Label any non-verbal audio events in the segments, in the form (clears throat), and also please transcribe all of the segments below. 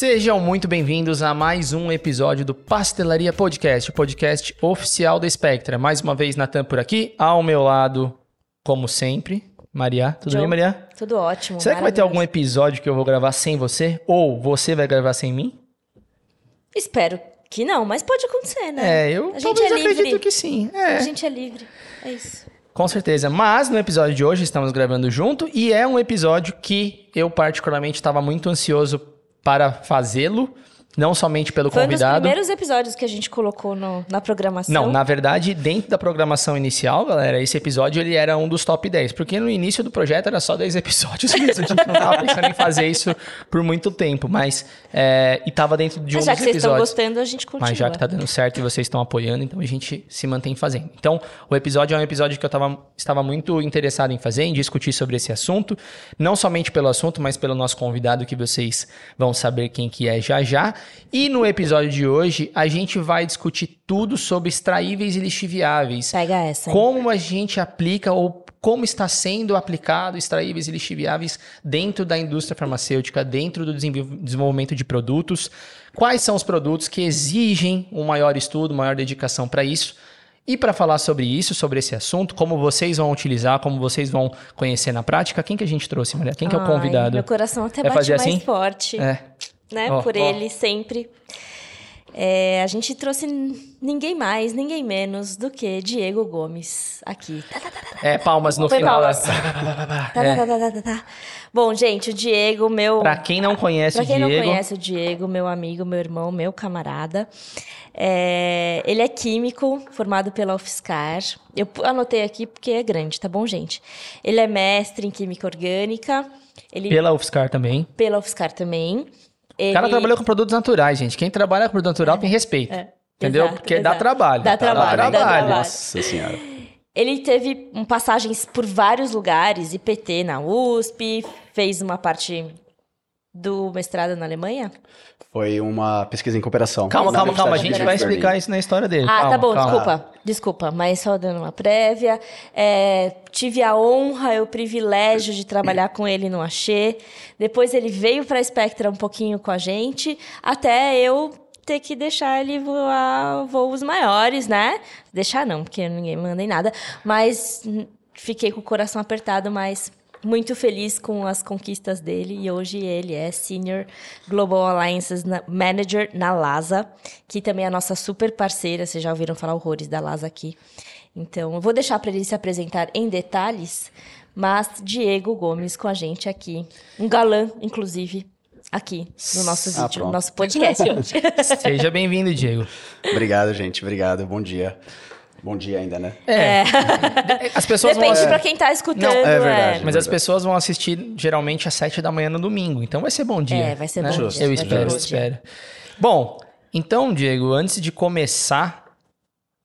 Sejam muito bem-vindos a mais um episódio do Pastelaria Podcast, o podcast oficial da Spectra. Mais uma vez, Natan por aqui, ao meu lado, como sempre, Maria. Tudo Joe. bem, Maria? Tudo ótimo. Será que vai ter algum episódio que eu vou gravar sem você? Ou você vai gravar sem mim? Espero que não, mas pode acontecer, né? É, eu A gente é livre. acredito que sim. É. A gente é livre. É isso. Com certeza. Mas no episódio de hoje estamos gravando junto e é um episódio que eu particularmente estava muito ansioso para fazê-lo, não somente pelo Foi um dos convidado. primeiros episódios que a gente colocou no- na programação. Não, na verdade, dentro da programação inicial, galera, esse episódio ele era um dos top 10, porque no início do projeto era só 10 (laughs) episódios mesmo, a gente não tava pensando em fazer isso por muito tempo, mas é, e tava dentro de um Mas já dos que vocês estão episódios. gostando, a gente continua. Mas já que tá dando certo e vocês estão apoiando, então a gente se mantém fazendo. Então, o episódio é um episódio que eu tava, estava muito interessado em fazer, em discutir sobre esse assunto. Não somente pelo assunto, mas pelo nosso convidado, que vocês vão saber quem que é já já. E no episódio de hoje, a gente vai discutir tudo sobre extraíveis e lixiviáveis. Pega essa. hein? Como a gente aplica ou como está sendo aplicado extraíveis e lixiviáveis dentro da indústria farmacêutica, dentro do desenvol- desenvolvimento de produtos, quais são os produtos que exigem um maior estudo, maior dedicação para isso. E para falar sobre isso, sobre esse assunto, como vocês vão utilizar, como vocês vão conhecer na prática, quem que a gente trouxe, mulher? Quem que é o Ai, convidado? Meu coração até Vai bate mais assim? forte, É. né? Ó, por ó. ele, sempre. É, a gente trouxe ninguém mais, ninguém menos do que Diego Gomes aqui. É, palmas no Foi final. palmas. (laughs) É. tá, tá, tá. Bom, gente, o Diego, meu. Pra quem não conhece Pra o quem Diego, não conhece o Diego, meu amigo, meu irmão, meu camarada, é, ele é químico, formado pela UFSCar. Eu anotei aqui porque é grande, tá bom, gente? Ele é mestre em química orgânica, ele pela UFSCar também. pela UFSCar também. Ele, O cara trabalhou com produtos naturais, gente. Quem trabalha com produto natural tem respeito. Entendeu? É, exato, Porque dá exato. trabalho. Dá trabalho, dá trabalho. Nossa senhora. Ele teve passagens por vários lugares, IPT na USP, fez uma parte do mestrado na Alemanha. Foi uma pesquisa em cooperação. Calma, calma, calma. A gente vai explicar isso na história dele. Ah, Calma, tá bom, calma. desculpa. Desculpa, mas só dando uma prévia. É, tive a honra e o privilégio de trabalhar com ele no Axê. Depois ele veio para a Spectra um pouquinho com a gente, até eu ter que deixar ele voar voos maiores, né? Deixar não, porque ninguém me manda em nada. Mas hum, fiquei com o coração apertado, mas muito feliz com as conquistas dele. E hoje ele é Senior Global Alliances na- Manager na LASA, que também é a nossa super parceira. Vocês já ouviram falar horrores da LASA aqui. Então, eu vou deixar para ele se apresentar em detalhes, mas Diego Gomes com a gente aqui. Um galã, inclusive, aqui no nosso Ah, vídeo, no nosso podcast hoje. (laughs) Seja bem-vindo, Diego. Obrigado, gente. Obrigado. Bom dia. Bom dia ainda, né? É. (laughs) As pessoas vão Depende assistir. para quem tá escutando. Não, é verdade. Mas as pessoas vão assistir geralmente às 7 da manhã no domingo. Então vai ser bom dia. É, vai ser né? bom dia, Eu espero, dia. espero. Bom, então, Diego, antes de começar,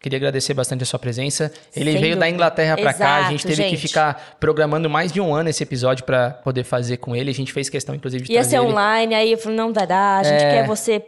queria agradecer bastante a sua presença. Ele Sem veio da dúvida. Inglaterra pra cá. A gente teve que gente. ficar programando mais de um ano esse episódio pra poder fazer com ele. A gente fez questão, inclusive, de Ia trazer ser ele. online, aí eu falei, não vai dar, a gente É. quer você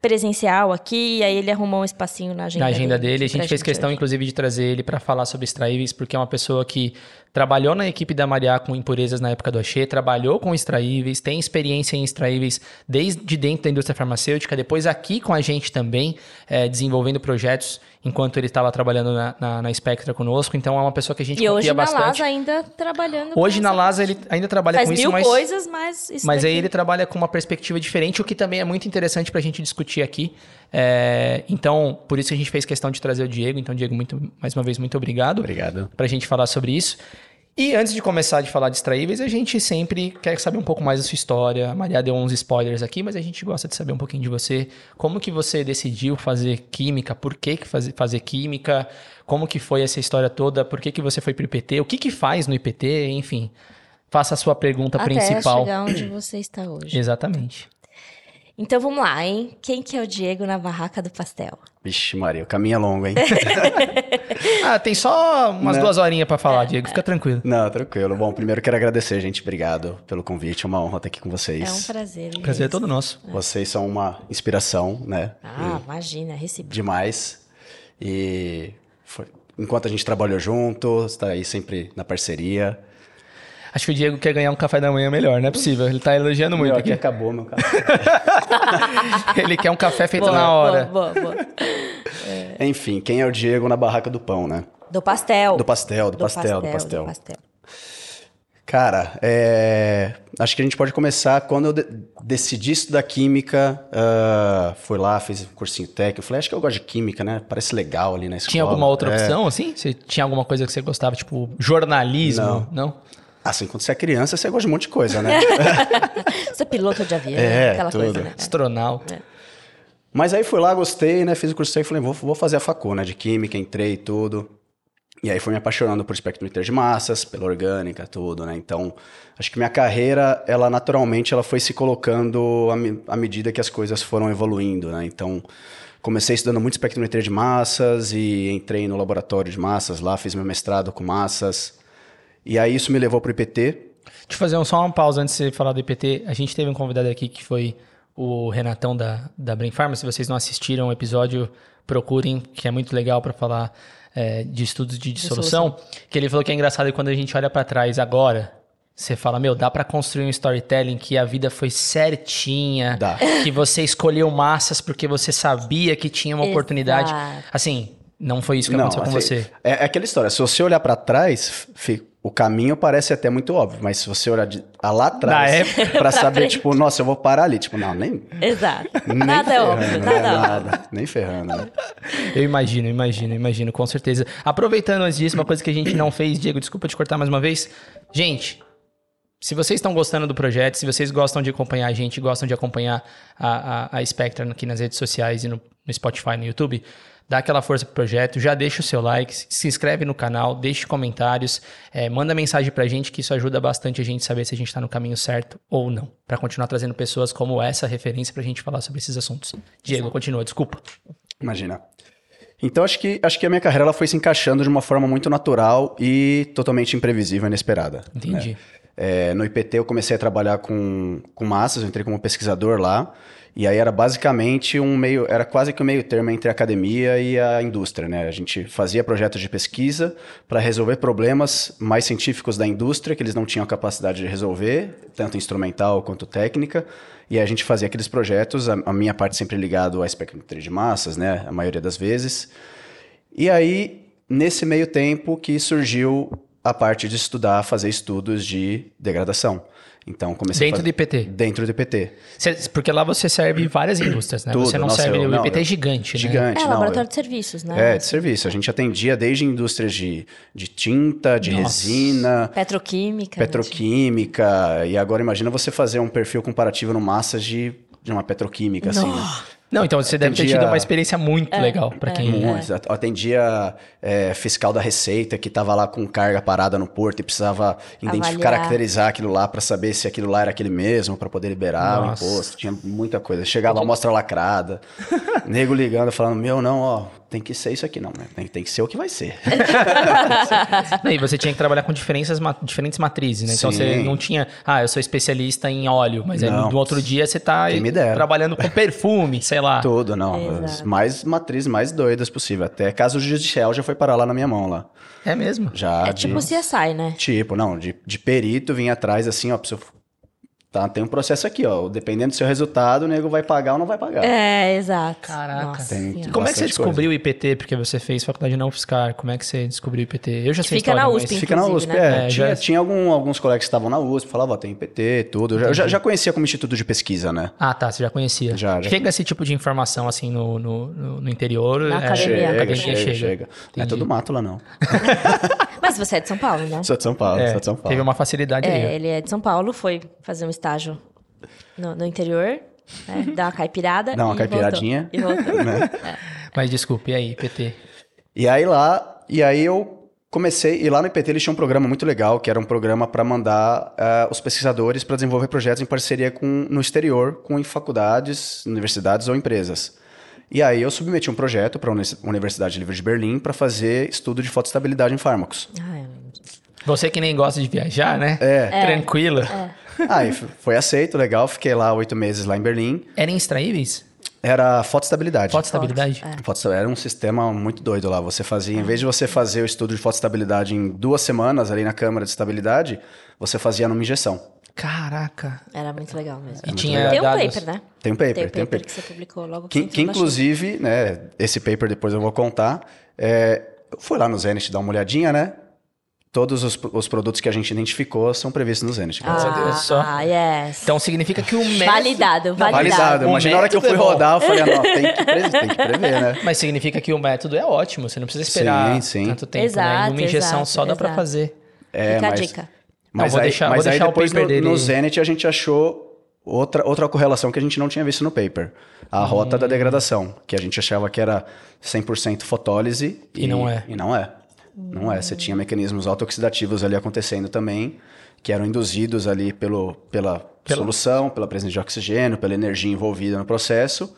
presencial aqui, aí ele arrumou um espacinho na agenda na agenda dele. A pra gente fez questão, hoje. inclusive, de trazer ele para falar sobre extraíveis, porque é uma pessoa que trabalhou na equipe da Mariá com impurezas na época do Axê, trabalhou com extraíveis, tem experiência em extraíveis desde dentro da indústria farmacêutica, depois aqui com a gente também, eh, desenvolvendo projetos enquanto ele estava trabalhando na, na, na Spectra conosco. Então é uma pessoa que a gente E hoje confia na bastante. LASA ainda trabalhando com Hoje na LASA ele ainda trabalha Faz com isso, mil mas... coisas, mas isso Mas aí daqui- ele trabalha com uma perspectiva diferente, o que também é muito interessante para a gente discutir aqui. É, então, por isso a gente fez questão de trazer o Diego. Então, Diego, muito, mais uma vez, muito obrigado Obrigado. para a gente falar sobre isso. E antes de começar de falar de extraíveis, a gente sempre quer saber um pouco mais da sua história. A Maria deu uns spoilers aqui, mas a gente gosta de saber um pouquinho de você. Como que você decidiu fazer química? Por que, que fazer, fazer química? Como que foi essa história toda? Por que, que você foi para o IPT? O que, que faz no IPT? Enfim, faça a sua pergunta Até principal. chegar onde você está hoje. Exatamente. Então vamos lá, hein? Quem que é o Diego na barraca do pastel? Vixe, Maria, o caminho é longo, hein? (laughs) Ah, tem só umas Né? duas horinhas para falar, Diego. Fica tranquilo. Não, tranquilo. Bom, primeiro quero agradecer, gente. Obrigado pelo convite. É uma honra estar aqui com vocês. É um prazer. hein, Prazer é todo nosso. Vocês são uma inspiração, né? Ah, imagina, recebi. Demais. E foi- enquanto a gente trabalhou junto, está aí sempre na parceria. Acho que o Diego quer ganhar um café da manhã melhor, não é possível. Ele tá elogiando muito Meu, aqui. aqui acabou meu café. (laughs) Ele quer um café feito Boa, na hora. Boa, boa, boa. Enfim, quem é o Diego na barraca do pão, né? Do pastel. Do pastel, do pastel, do pastel. do pastel. Cara, é, acho que a gente pode começar quando eu de- decidi estudar química. ah, fui lá, fiz um cursinho técnico. Falei, acho que eu gosto de química, né? Parece legal ali na escola. Tinha alguma outra É. opção, assim? Você tinha alguma coisa que você gostava, tipo, jornalismo? Não. Assim, quando você é criança, você gosta de um monte de coisa, né? (laughs) Você é piloto de avião, É, aquela tudo. coisa, né? Astronauta. Mas aí fui lá, gostei, né? Fiz o curso técnico, falei, vou, vou fazer a facu, né? De química, entrei e tudo. E aí fui me apaixonando por espectrometria de massas, pela orgânica, tudo, né? Então, acho que minha carreira, ela naturalmente, ela foi se colocando à, me- à medida que as coisas foram evoluindo, né? Então, comecei estudando muito espectrometria de massas e entrei no laboratório de massas lá, fiz meu mestrado com massas. E aí isso me levou pro IPT. Deixa eu fazer um- só uma pausa antes de você falar do IPT. A gente teve um convidado aqui que foi o Renatão da, da Brain Pharma. Se vocês não assistiram o episódio, procurem, que é muito legal para falar é, de estudos de dissolução. Que ele falou que é engraçado que quando a gente olha para trás agora, você fala, meu, dá para construir um storytelling que a vida foi certinha, Dá. que você escolheu massas porque você sabia que tinha uma oportunidade. Exato. Assim, não foi isso que aconteceu com assim, você. É, é aquela história. Se você olhar pra trás, fi- o caminho parece até muito óbvio, mas se você olhar de, a lá atrás época. pra (laughs) saber, frente. tipo, nossa, eu vou parar ali, tipo, não, nem, Exato. (laughs) nem Nada é ferrando, óbvio, né? nada é óbvio. nada, nem ferrando, né? Eu imagino, imagino, imagino, com certeza. Aproveitando antes disso, uma coisa que a gente não fez, Diego, desculpa te cortar mais uma vez. Gente, se vocês estão gostando do projeto, se vocês gostam de acompanhar a gente, gostam de acompanhar a, a, a Spectra aqui nas redes sociais e no, no Spotify, no YouTube, dá aquela força pro projeto, já deixa o seu like, se inscreve no canal, deixe comentários, é, manda mensagem pra gente, que isso ajuda bastante a gente saber se a gente tá no caminho certo ou não, Pra continuar trazendo pessoas como essa referência pra gente falar sobre esses assuntos. Diego, continua, desculpa. Imagina. Então, acho que, acho que a minha carreira ela foi se encaixando de uma forma muito natural e totalmente imprevisível inesperada. Entendi. É, no IPT eu comecei a trabalhar com, com massas, eu entrei como pesquisador lá. E aí era basicamente um meio, era quase que um meio termo entre a academia e a indústria, né? A gente fazia projetos de pesquisa para resolver problemas mais científicos da indústria que eles não tinham capacidade de resolver, tanto instrumental quanto técnica. E a gente fazia aqueles projetos, a, a minha parte sempre ligado à espectrometria de massas, né? A maioria das vezes. E aí, nesse meio tempo que surgiu a parte de estudar, fazer estudos de degradação. Então, comecei Dentro a do. IPT. Dentro do IPT. Cê- porque lá você serve várias (clears throat) indústrias, né? Tudo, você não nossa, serve. eu- o não, IPT é eu- gigante, né? Gigante, É, não. laboratório eu- de serviços, né? É, de serviço. A gente atendia desde indústrias de, de tinta, de Nossa. resina, Petroquímica. né? petroquímica. E agora imagina você fazer um perfil comparativo no massas de, de uma petroquímica, assim. né? Não, então você deve ter Atendia- tido uma experiência muito legal pra quem. Muitos. At- Atendia é, fiscal da Receita que estava lá com carga parada no porto e precisava identificar, caracterizar aquilo lá para saber se aquilo lá era aquele mesmo, para poder liberar Nossa. o imposto. Tinha muita coisa. Chegava a amostra lacrada, (laughs) nego ligando, falando: Meu, não, ó, tem que ser isso aqui, não, né? Tem, tem que ser o que vai ser. (laughs) (laughs) Não, e você tinha que trabalhar com diferenças, ma- diferentes matrizes, né? Então Sim. você não tinha, ah, eu sou especialista em óleo, mas aí Não. no outro dia você tá trabalhando com perfume, sei lá. Tudo, não. Exato. Mais matrizes mais doidas possível. Até caso judicial já foi parar lá na minha mão lá. É mesmo. Já É de- tipo CSI, né? Tipo, não, de, de perito vinha atrás assim, ó, preciso... Tá, tem um processo aqui, ó. Dependendo do seu resultado, o nego vai pagar ou não vai pagar. É, exato. Caraca. Nossa. Como é que você descobriu o IPT? Porque você fez faculdade não fiscal. Como é que você descobriu o IPT? Eu já sei Fica história, na mas- USP, Fica na USP, né? é. É, tinha já- tinha algum- alguns colegas que estavam na USP, falavam, ó, tem PT, tudo. Eu já, já, já conhecia como instituto de pesquisa, né? Ah, tá, você já conhecia. Já, já. Chega esse tipo de informação assim no, no, no- interior. Na é, academia. a Chega, academia chega, chega. Não é todo mato lá, não. (laughs) Mas você é de São Paulo, né? Sou de São Paulo, É, sou de São Paulo. teve uma facilidade É, aí. ele é de São Paulo, foi fazer um estágio no, no interior, né? Dar uma caipirada. Dá uma e caipiradinha. voltou. E voltou. Né? Mas desculpe, e aí, IPT? E aí lá, e aí eu comecei, e lá no IPT eles tinham um programa muito legal, que era um programa para mandar ah, os pesquisadores para desenvolver projetos em parceria com, no exterior, com faculdades, universidades ou empresas. E aí eu submeti um projeto para a Universidade Livre de Berlim para fazer estudo de fotoestabilidade em fármacos. Ai, Você que nem gosta de viajar, né? É. Tranquilo. (laughs) Aí f- foi aceito, legal, fiquei lá oito meses lá em Berlim. Eram extraíveis? Era fotoestabilidade. Fotoestabilidade? É. Foto- Era um sistema muito doido lá. Você fazia, em vez de você fazer o estudo de fotoestabilidade em duas semanas ali na câmara de estabilidade, você fazia numa injeção. Caraca. Era muito legal mesmo. E tinha Tem um dados- paper, né? Tem um paper, Tem o tem um paper paper. que você publicou logo Que, que na inclusive, né, esse paper depois eu vou contar. É, eu fui lá no Zenit dar uma olhadinha, né? Todos os, os produtos que a gente identificou são previstos no Zenit, graças a Deus. Só. Ah, yes. Então significa que o método... Validado, validado. Validado. Imagina a hora que eu fui é rodar, eu falei, ah, não, tem que, pre- tem que prever, né? (laughs) Mas significa que o método é ótimo, você não precisa esperar Sim, sim. tanto tempo, né? Exato, Numa injeção exato, só dá pra exato. fazer. É, Fica a mas, dica. Mas, vou aí, deixar- mas vou aí deixar o depois paper no, dele- no Zenit a gente achou outra, outra correlação que a gente não tinha visto no paper. A rota Hum. da degradação, que a gente achava que era 100% fotólise. E não é. E não é. Não é. Você tinha mecanismos autooxidativos ali acontecendo também, que eram induzidos ali pelo, pela Pela- solução, pela presença de oxigênio, pela energia envolvida no processo.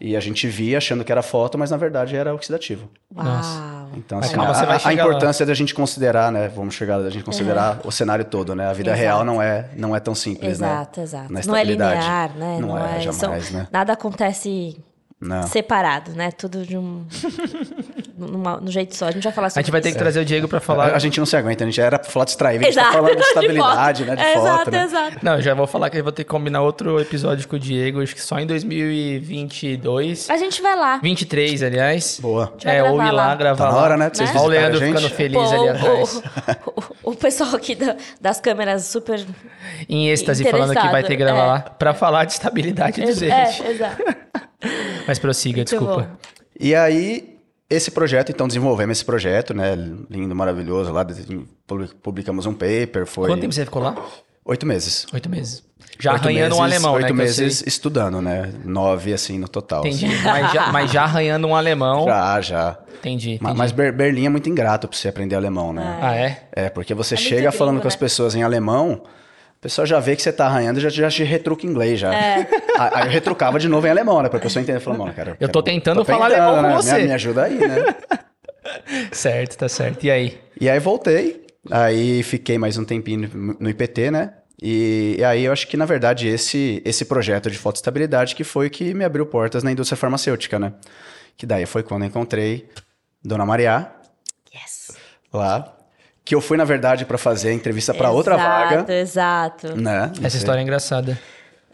E a gente via achando que era foto, mas na verdade era oxidativo. Uau. Então, assim, a, a importância da gente considerar, né? Vamos chegar da gente considerar o cenário todo, né? A vida Exato. real não é, não é tão simples, Exato, né? exato. Na Não é linear, né? Não, é, são- jamais, né? Nada acontece Não. separado, né? Tudo de um. (laughs) numa- no jeito só. A gente vai falar A sobre gente vai ter que trazer o Diego pra falar. A, a gente não se aguenta, a gente era pra falar de extrair, a gente tá Exato. falando de (laughs) De estabilidade, foto. né? De É, foto, exato, né? exato. Não, eu já vou falar que eu vou ter que combinar outro episódio com o Diego, acho que só em 2022. A gente vai lá. 23, aliás. Boa. vai É, ou gravar ir lá lá. gravar Tá na hora, né, de vocês Olha o Leandro a gente. ficando feliz Pô, ali o- atrás. O, o pessoal aqui da- das câmeras super. Em êxtase, falando que vai ter que gravar Interessado, lá. Pra falar de estabilidade do É, Zenit. é, exato. Mas prossiga, Muito desculpa. bom. E aí, esse projeto, então desenvolvemos esse projeto, né? Lindo, maravilhoso. Lá publi- publicamos um paper, foi Quanto tempo você ficou lá? oito meses. Oito meses. Já Oito arranhando um meses- alemão, Oito né? eu meses sei. estudando, né? Nove, assim, no total. Entendi. assim. Mas já, mas já arranhando um alemão. Já, já. Entendi, entendi. Mas Ber- Berlim é muito ingrato pra você aprender alemão, né? Ah, é? É, porque você É chega falando gringo, com as né? pessoas em alemão, a pessoa já vê que você tá arranhando e já, já te retruca em inglês já. É. Aí eu retrucava de novo em alemão, né? Pra pessoa entender. Falando, mano, cara. Eu tô tentando falar alemão com né? você." Me, me ajuda aí, né? (laughs) Certo, tá certo. E aí? E aí voltei, aí fiquei mais um tempinho no- no IPT, né? E, e aí eu acho que, na verdade, esse, esse projeto de fotoestabilidade que foi o que me abriu portas na indústria farmacêutica, né? Que daí foi quando eu encontrei Dona Maria Yes. lá, que eu fui, na verdade, para fazer a entrevista para outra vaga, Exato, exato. né? Essa história é engraçada.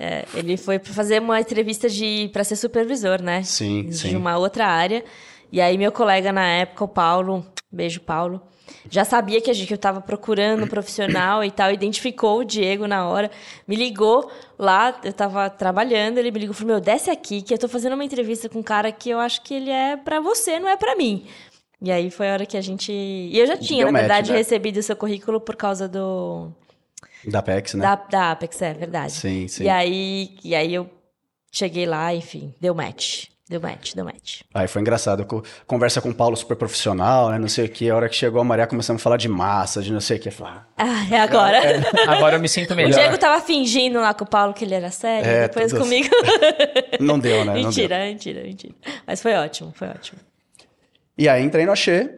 É, ele foi pra fazer uma entrevista de para ser supervisor, né? Sim, de sim. uma outra área. E aí meu colega na época, o Paulo, beijo Paulo, já sabia que a gente que eu tava procurando um profissional e tal, identificou o Diego na hora, me ligou lá, eu tava trabalhando, ele me ligou e falou: "Meu, desce aqui que eu tô fazendo uma entrevista com um cara que eu acho que ele é pra você, não é pra mim". E aí foi a hora que a gente. E eu já tinha, Deu na match, verdade, né? recebido o seu currículo por causa do. Da Pex, né? Da, da Apex, é verdade. Sim, sim. E aí, e aí eu cheguei lá, enfim, deu match. Deu match, deu match. Aí foi engraçado, co- conversa com o Paulo super profissional, né? Não sei o que. A hora que chegou a Maria, começamos a falar de massa, de não sei o que. Falar, Ah, é agora. (laughs) Agora eu me sinto O melhor. Diego tava fingindo lá com o Paulo que ele era sério, É, depois todos- comigo. não deu, né? Não (laughs) deu. mentira, mentira, mentira. Mas foi ótimo, foi ótimo. E aí entrei no Axê,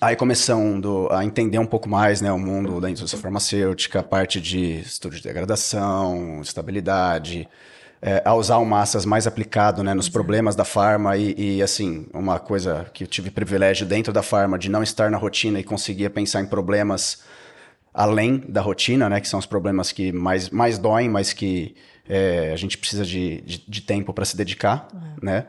aí começando a entender um pouco mais, né, o mundo da indústria farmacêutica, a parte de estudo de degradação, estabilidade, é, a usar o massas mais aplicado, né, nos problemas da farma e, e, assim, uma coisa que eu tive privilégio dentro da farma de não estar na rotina e conseguia pensar em problemas além da rotina, né, que são os problemas que mais, mais doem, mas que é, a gente precisa de, de, de tempo para se dedicar, né?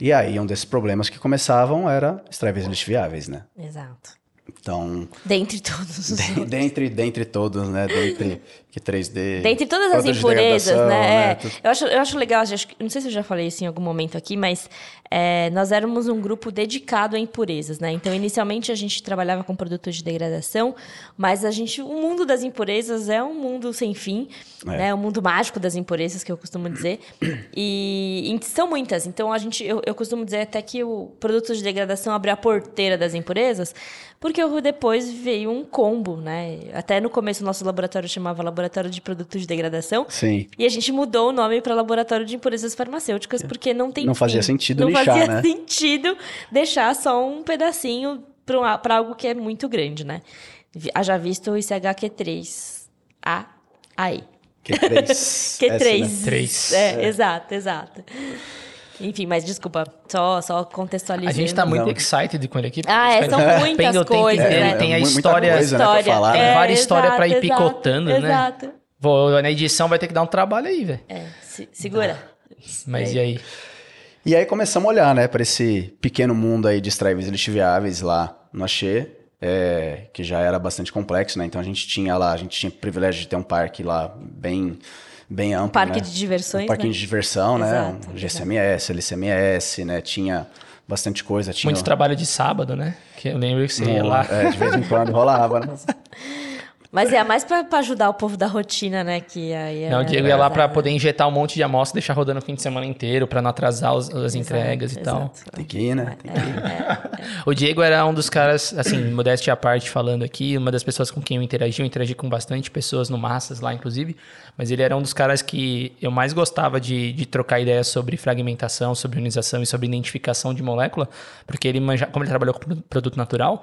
E aí, um desses problemas que começavam era extravias lixiviáveis, né? Exato. Então, Dentre todos os de- dentre, dentre todos, né? Dentre que 3D... Dentre todas as impurezas, né? É, tudo- eu, acho, eu acho legal, acho não sei se eu já falei isso em algum momento aqui, mas é, nós éramos um grupo dedicado a impurezas, né? Então, inicialmente a gente trabalhava com produtos de degradação, mas a gente, o mundo das impurezas é um mundo sem fim, É. né? O mundo mágico das impurezas, que eu costumo dizer. E, e são muitas. Então, a gente, eu, eu costumo dizer até que o produto de degradação abriu a porteira das impurezas, porque o- depois veio um combo, né? Até no começo o nosso laboratório chamava Laboratório de Produtos de Degradação. Sim. E a gente mudou o nome para Laboratório de Impurezas Farmacêuticas, porque não tem Não fazia fim. sentido Não lixar, fazia né? (laughs) sentido deixar só um pedacinho para algo que é muito grande, né? Haja visto o ICHQ3A aí. Q3. Q3. S, né? Três. É, exato, exato. Enfim, mas desculpa, só, só contextualizando. A gente tá muito Não. excited com ele aqui. Ah, é, são muitas coisas, inteiro, né? Tem a É, muita história. coisa, né, pra falar, né? Várias histórias pra ir exato, picotando, né? Exato. Vou, na edição vai ter que dar um trabalho aí, velho. É, se- segura. Mas e aí? E aí começamos a olhar, né, para esse pequeno mundo aí de extraíveis e lixiviáveis lá no Axê, é, que já era bastante complexo, né? Então a gente tinha lá, a gente tinha o privilégio de ter um parque lá bem, bem amplo, parque né? de diversões, Um parquinho né? de diversão, né? Exato, Um GCMS, LCMS, né? Tinha bastante coisa. Tinha Muito trabalho de sábado, né? Que eu lembro que você ia lá. É, de vez em quando rolava, né? (laughs) Mas é mais pra, pra ajudar o povo da rotina, né? Que aí é Não, o Diego ia lá pra exato. poder injetar um monte de amostra e deixar rodando o fim de semana inteiro, pra não atrasar os- as entregas e tal. Exato. Tem que ir, né? Tem que ir. O Diego era um dos caras, assim, modéstia à parte falando aqui, uma das pessoas com quem eu interagi, eu interagi com bastante pessoas no Massas lá, inclusive, mas ele era um dos caras que eu mais gostava de, de trocar ideias sobre fragmentação, sobre ionização e sobre identificação de molécula, porque ele, manja, como ele trabalhou com pro- produto natural,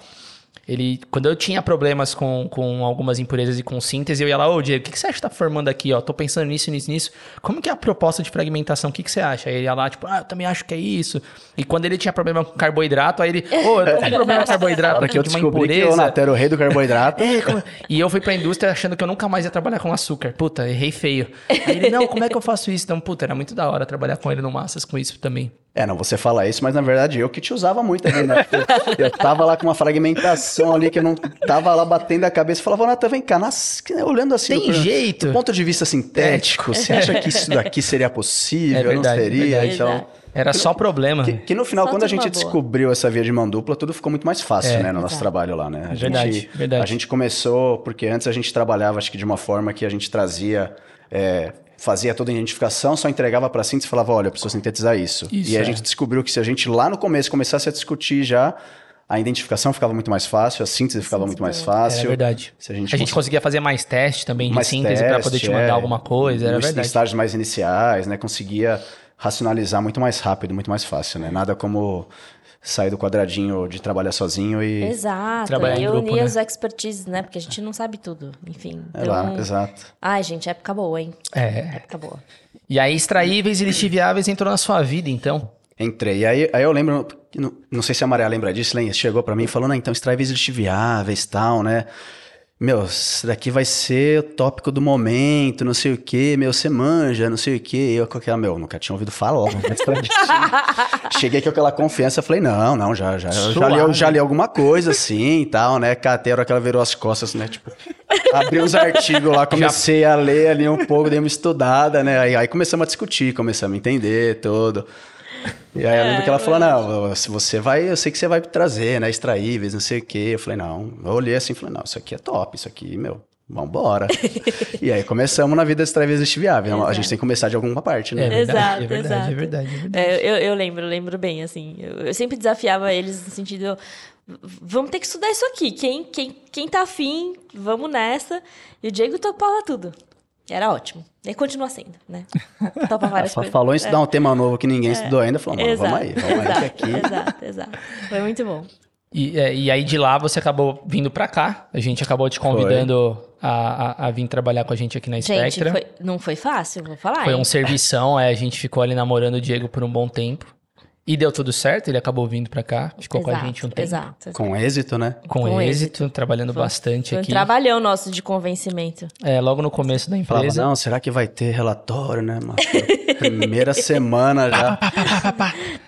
ele, quando eu tinha problemas com, com algumas impurezas e com síntese, eu ia lá, ô Diego, o que, que você acha que tá formando aqui, ó? Tô pensando nisso, nisso, nisso. Como que é a proposta de fragmentação? O que, que você acha? Aí ele ia lá, tipo, ah, eu também acho que é isso. E quando ele tinha problema com carboidrato, aí ele, ô, eu tô com problema com carboidrato (laughs) Porque eu aqui, de uma descobri que impureza. Nato era o rei do carboidrato. (laughs) É, como- E eu fui pra indústria achando que eu nunca mais ia trabalhar com açúcar. Puta, errei feio. Aí ele, não, como é que eu faço isso? Então, puta, era muito da hora trabalhar com ele no Massas com isso também. É, não, você fala isso, mas na verdade eu que te usava muito ali, né? Eu, eu tava lá com uma fragmentação ali que eu não tava lá batendo a cabeça e falava, Natan, vem cá, nas- olhando assim. Tem do- jeito. Do ponto de vista sintético, você acha que isso daqui seria possível? É verdade, não seria? verdade. Então. Era só problema. Que, que no final, Só quando a gente boa. descobriu essa via de mão dupla, tudo ficou muito mais fácil, É, né, no nosso trabalho lá, né? A Verdade, gente, verdade. A gente começou, porque antes a gente trabalhava, acho que de uma forma que a gente trazia, é, fazia toda a identificação, só entregava para síntese e falava, olha, eu preciso sintetizar isso. Isso, e a é. gente descobriu que se a gente lá no começo começasse a discutir já, a identificação ficava muito mais fácil, a síntese ficava muito mais fácil. Era verdade. Se a gente, A gente cons- conseguia fazer mais teste também de mais síntese pra poder te teste, mandar é, alguma coisa, era verdade. estágios mais iniciais, né? Conseguia racionalizar muito mais rápido, muito mais fácil, né? Nada como sair do quadradinho de trabalhar sozinho e... Exato. Trabalhar em e grupo, unir né? as expertises, né? Porque a gente não sabe tudo. Enfim. É lá, Então... exato. Ai, gente, época boa, hein? É. Época boa. E aí, extraíveis e lixiviáveis entrou na sua vida, então. Entrei. E aí, aí eu lembro, não, não sei se a Maria lembra disso, Len, chegou pra mim e falou, né, então extraíveis lixiviáveis e tal, né? Meu, isso daqui vai ser o tópico do momento, não sei o quê, meu, você manja, não sei o quê. Eu, aquela, meu, nunca tinha ouvido falar. Cheguei com aquela confiança, falei, não, não, já, já, eu já, li, já li alguma coisa assim e tal, né? Catei, a hora que ela virou as costas, né? Tipo, abri uns artigos lá, comecei a ler ali um pouco, dei uma estudada, né? Aí, aí começamos a discutir, começamos a entender tudo. E aí eu lembro que ela falou, não, se você vai, eu sei que você vai trazer, né, extraíveis, não sei o quê. Eu falei, não, eu olhei assim e falei, não, isso aqui é top, isso aqui, meu, vambora. (laughs) e aí começamos na vida extraíveis lixiviáveis, né? a gente tem que começar de alguma parte, né? É verdade, Exato, é verdade, exato. é verdade, é verdade. É, eu, eu lembro, eu lembro bem, assim. Eu, eu sempre desafiava eles no sentido. "V- Vamos ter que estudar isso aqui. Quem, quem, quem tá afim, vamos nessa. E o Diego topava tudo. E Era ótimo. E continua sendo, né? (laughs) Topa várias coisas. Falou em estudar um tema novo que ninguém estudou ainda, falou, mano, Exato, vamos aí, vamos aí, exato, aqui... Exato, exato. Foi muito bom. E, é, e aí de lá você acabou vindo pra cá. A gente acabou te convidando a, a, a vir trabalhar com a gente aqui na Gente, Spectra. foi- não foi fácil, vou falar. Foi hein? um servição, é, a gente ficou ali namorando o Diego por um bom tempo. E deu tudo certo, ele acabou vindo pra cá, ficou com a Exato, gente um tempo. Exato. Com êxito, né? Com, Com êxito, trabalhando bastante Foi um aqui. trabalhão nosso de convencimento. É, logo no começo da Falava, empresa. não, será que vai ter relatório, né, mano? (laughs) Primeira semana já.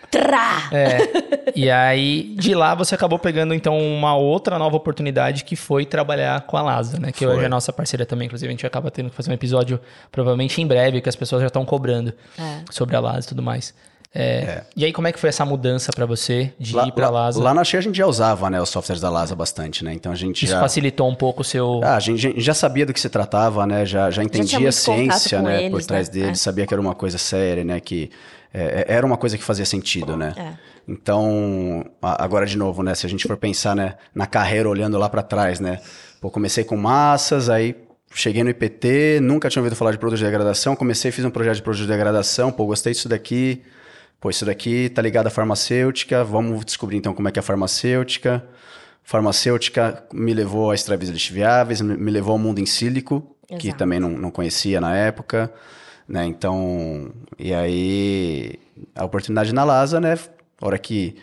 Trá! É, e aí, de lá você acabou pegando, então, uma outra nova oportunidade que foi trabalhar com a Lasa, né? Que Foi. hoje é nossa parceira também. Inclusive, a gente acaba tendo que fazer um episódio, provavelmente em breve, que as pessoas já estão cobrando É. sobre a Lasa e tudo mais. É, E aí, como é que foi essa mudança pra você de Lá, ir pra lá, Lasa? lá na Shea a gente já usava, né, os softwares da Lasa bastante, né? Então a gente Isso já... facilitou um pouco o seu... Ah, a gente já- sabia do que se tratava, né? Já, já entendia a contato ciência, né? eles, por trás né? deles, É. sabia que era uma coisa séria, né? Que é, era uma coisa que fazia sentido, né? É. Então, a- agora de novo, né? Se a gente for pensar, né, na carreira olhando lá para trás, né? Pô, comecei com massas, aí cheguei no IPT, nunca tinha ouvido falar de produto de degradação, comecei, fiz um projeto de produto de degradação, pô, gostei disso daqui. Pô, isso daqui tá ligado à farmacêutica, vamos descobrir então como é que é a farmacêutica. Farmacêutica me levou a extravias lixiviáveis, me me levou ao mundo em sílico, que Exato. também não, não conhecia na época. Né? Então, e aí a oportunidade na Lasa, né? A hora que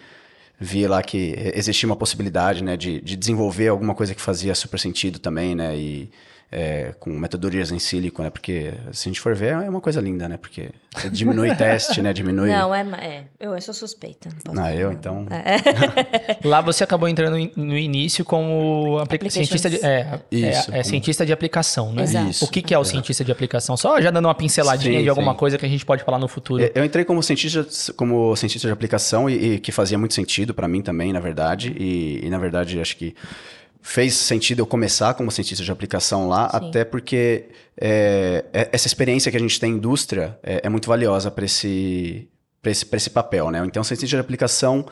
vi lá que existia uma possibilidade, né, de, de desenvolver alguma coisa que fazia super sentido também, né? E é, com metodologias em sílico, né? Porque se a gente for ver, é uma coisa linda, né? Porque você diminui (laughs) teste, né? Diminui. Não, é, é. Eu, eu sou suspeita. Não ah, eu então. É. (laughs) (laughs) Lá você acabou entrando no início como cientista de, é, Isso, é, é como... cientista de aplicação, né? Exato. Isso. O que, que é o cientista de aplicação? Só já dando uma pinceladinha sim, de alguma sim. coisa que a gente pode falar no futuro. É, eu entrei como cientista, como cientista de aplicação e, e que fazia muito sentido para mim também, na verdade. E, e na verdade acho que fez sentido eu começar como cientista de aplicação lá, Sim. até porque é, é, essa experiência que a gente tem em indústria é, é muito valiosa para esse, esse, esse papel, né? Então, o cientista de aplicação,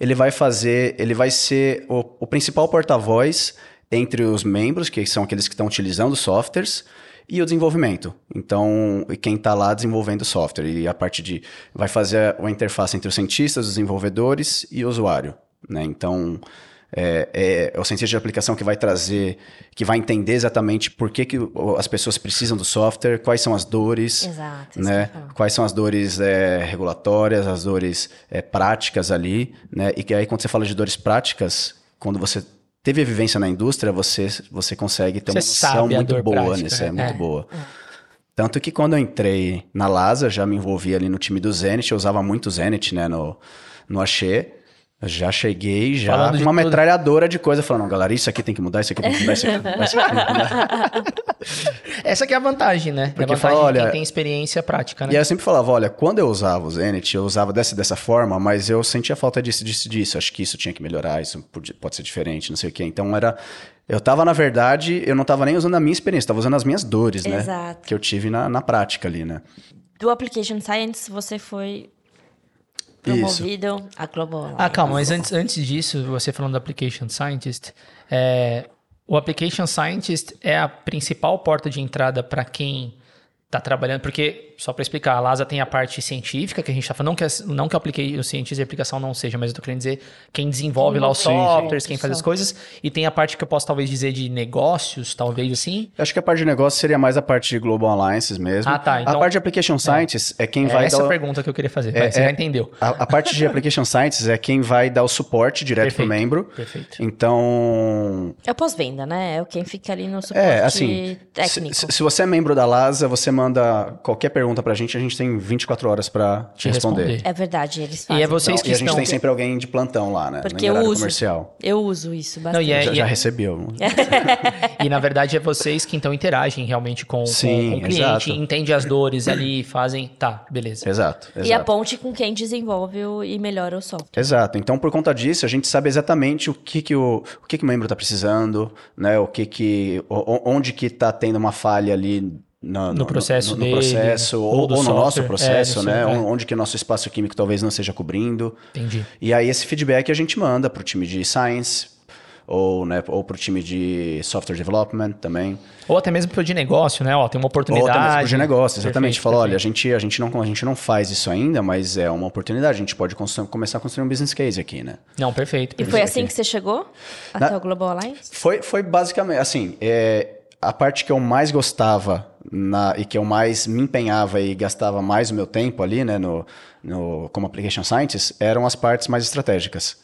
ele vai fazer, ele vai ser o, o principal porta-voz entre os membros, que são aqueles que estão utilizando softwares, e o desenvolvimento. Então, quem está lá desenvolvendo software. E a parte de. vai fazer a interface entre os cientistas, os desenvolvedores e o usuário. Né? Então, é, é, é, o cientista de aplicação que vai trazer, que vai entender exatamente por que, que as pessoas precisam do software, quais são as dores, Exato, né? quais são as dores é, regulatórias, as dores é, práticas ali, né? E que aí quando você fala de dores práticas, quando você teve a vivência na indústria, você, você consegue ter você uma noção muito boa prática, nisso, é, é muito boa. Tanto que quando eu entrei na LASA, já me envolvi ali no time do Zenit, eu usava muito o Zenit, né, no, no Axê, já cheguei já falando com uma metralhadora de coisa, falando, galera, isso aqui tem que mudar, isso aqui tem que mudar, isso aqui tem que mudar, isso aqui tem que mudar. (laughs) Essa aqui é a vantagem, né? Porque é a vantagem fala, olha, quem tem experiência prática, né? E eu sempre falava, olha, quando eu usava o Zenit, eu usava dessa dessa forma, mas eu sentia falta disso, disso, disso. Acho que isso tinha que melhorar, isso pode ser diferente, não sei o quê. Então era... Eu tava, na verdade, eu não tava nem usando a minha experiência, tava usando as minhas dores, né? Exato. Que eu tive na, na prática ali, né? Do Application Science, você foi promovido Isso. a Global Ah, calma, mas antes, antes disso, você falando do Application Scientist, é, o Application Scientist é a principal porta de entrada para quem está trabalhando, porque só para explicar, a LASA tem a parte científica que a gente está falando, não que, não que eu apliquei o cientista de aplicação não seja, mas eu estou querendo dizer quem desenvolve lá os sim, softwares, sim, quem faz as coisas, e tem a parte que eu posso talvez dizer de negócios, talvez assim. acho que a parte de negócios seria mais a parte de Global Alliances mesmo. Ah, tá. Então, a parte de Application Scientists é, é quem é vai essa dar... Essa pergunta que eu queria fazer, é, você é, já entendeu. A, a, parte de Application Scientists é quem vai dar o suporte direto para o membro. Perfeito. Então... É o pós-venda, né? É quem fica ali no suporte é, assim, técnico. Se, se você é membro da LASA, você manda qualquer pergunta para a gente, a gente tem 24 horas para te responder. responder. É verdade, eles fazem. E é vocês então, que e a gente tem sempre alguém de plantão lá, né? Porque eu uso. Comercial. Eu uso isso bastante. Não, e é, já, e já é... recebeu. (laughs) e na verdade é vocês que então interagem realmente com, Sim, com, com o cliente, exato. entende as dores ali, fazem, tá, beleza. Exato, exato. E a ponte com quem desenvolve o, e melhora o software. Exato. Então por conta disso, a gente sabe exatamente o que que o, o que que o membro está precisando, né? O que que onde que está tendo uma falha ali no, no, processo no, no, no processo ou, ou, no software, nosso processo, é, né? É. Onde que nosso espaço químico talvez não esteja cobrindo. Entendi. E aí esse feedback a gente manda para o time de science ou, né, ou para o time de software development também. Ou até mesmo para o de negócio, né? Ó, tem uma oportunidade. Ou até mesmo para de negócio, exatamente. Falou, olha, a gente, a, gente não, a gente não faz isso ainda, mas é uma oportunidade. A gente pode começar a construir um business case aqui, né? Não, perfeito. E foi assim aqui. que você chegou até Na, o Global Alliance? Foi, foi basicamente, assim, é, a parte que eu mais gostava na, e que eu mais me empenhava e gastava mais o meu tempo ali, né, no, no, como application scientist, eram as partes mais estratégicas.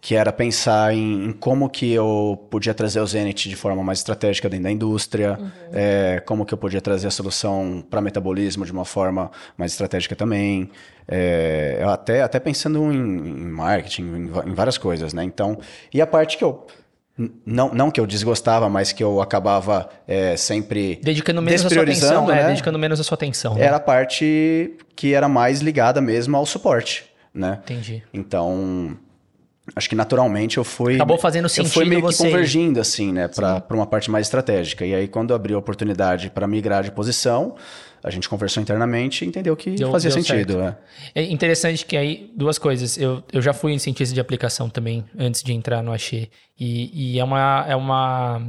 Que era pensar em, em como que eu podia trazer o Zenit de forma mais estratégica dentro da indústria, uhum. é, como que eu podia trazer a solução para metabolismo de uma forma mais estratégica também. É, até, até pensando em, em marketing, em, em várias coisas, né? Então, e a parte que eu não, não que eu desgostava, mas que eu acabava é, sempre dedicando menos a sua atenção, é, né? é, dedicando menos a sua atenção. Né? Era a parte que era mais ligada mesmo ao suporte, né? Entendi. Então, acho que naturalmente eu fui acabou fazendo sentido eu fui meio que convergindo assim, né, para uma parte mais estratégica. E aí quando abriu a oportunidade para migrar de posição, a gente conversou internamente e entendeu que deu, fazia deu sentido. É. é. interessante que aí, duas coisas. Eu, eu já fui em cientista de aplicação também, antes de entrar no Axê. E, e é, uma, é uma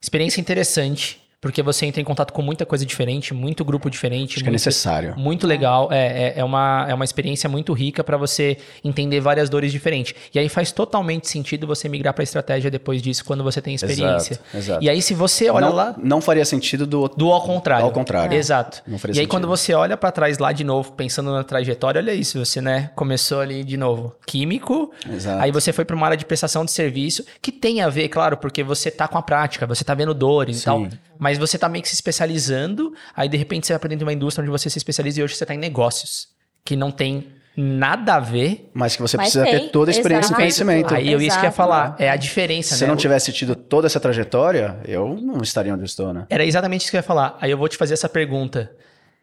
experiência interessante, porque você entra em contato com muita coisa diferente, muito grupo diferente. Acho que é muito- necessário. Muito legal, é, é, é uma, é uma experiência muito rica para você entender várias dores diferentes. E aí faz totalmente sentido você migrar para estratégia depois disso, quando você tem experiência. Exato, exato. E aí, se você olha não, lá. não faria sentido do outro. Do ao contrário. Ao contrário. Exato. Não faria e aí, sentido. quando você olha pra trás lá de novo, pensando na trajetória, olha isso, você, né, começou ali de novo, químico, Exato. aí você foi pra uma área de prestação de serviço, que tem a ver, claro, porque você tá com a prática, você tá vendo dores e tal, mas você tá meio que se especializando, aí de repente você vai pra dentro de uma indústria onde você se especializa e hoje você tá em negócios, que não tem nada a ver. Mas que você Mas precisa tem, ter toda a experiência exato. e conhecimento. Aí eu isso que ia falar, é a diferença, Se né? eu não tivesse tido toda essa trajetória, eu não estaria onde eu estou, né? Era exatamente isso que eu ia falar. Aí eu vou te fazer essa pergunta.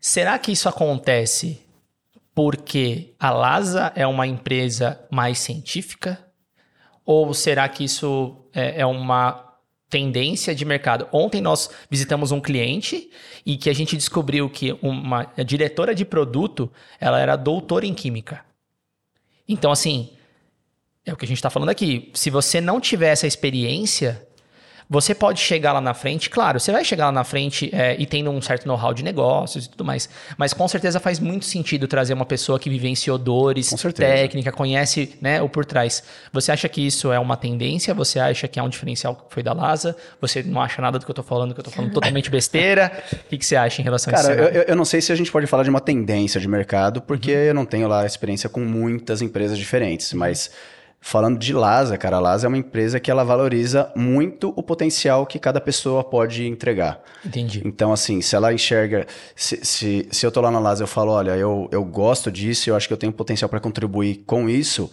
Será que isso acontece porque a Lasa é uma empresa mais científica? Ou será que isso é, é uma tendência de mercado? Ontem nós visitamos um cliente e que a gente descobriu que uma diretora de produto, ela era doutora em química. Então, assim, é o que a gente está falando aqui. Se você não tiver essa experiência, você pode chegar lá na frente, claro, você vai chegar lá na frente é, e tendo um certo know-how de negócios e tudo mais, mas com certeza faz muito sentido trazer uma pessoa que vivenciou dores, técnica, conhece né, o por trás. Você acha que isso é uma tendência? Você acha que é um diferencial que foi da Lasa? Você não acha nada do que eu tô falando, que eu tô falando totalmente besteira? O que, que você acha em relação a isso? Cara, eu, eu- eu não sei se a gente pode falar de uma tendência de mercado, porque Uhum. eu não tenho lá experiência com muitas empresas diferentes, mas falando de Lasa, cara, a Lasa é uma empresa que ela valoriza muito o potencial que cada pessoa pode entregar. Entendi. Então, assim, se ela enxerga. Se, se, se eu tô lá na Lasa e eu falo, olha, eu, eu gosto disso, eu acho que eu tenho potencial para contribuir com isso,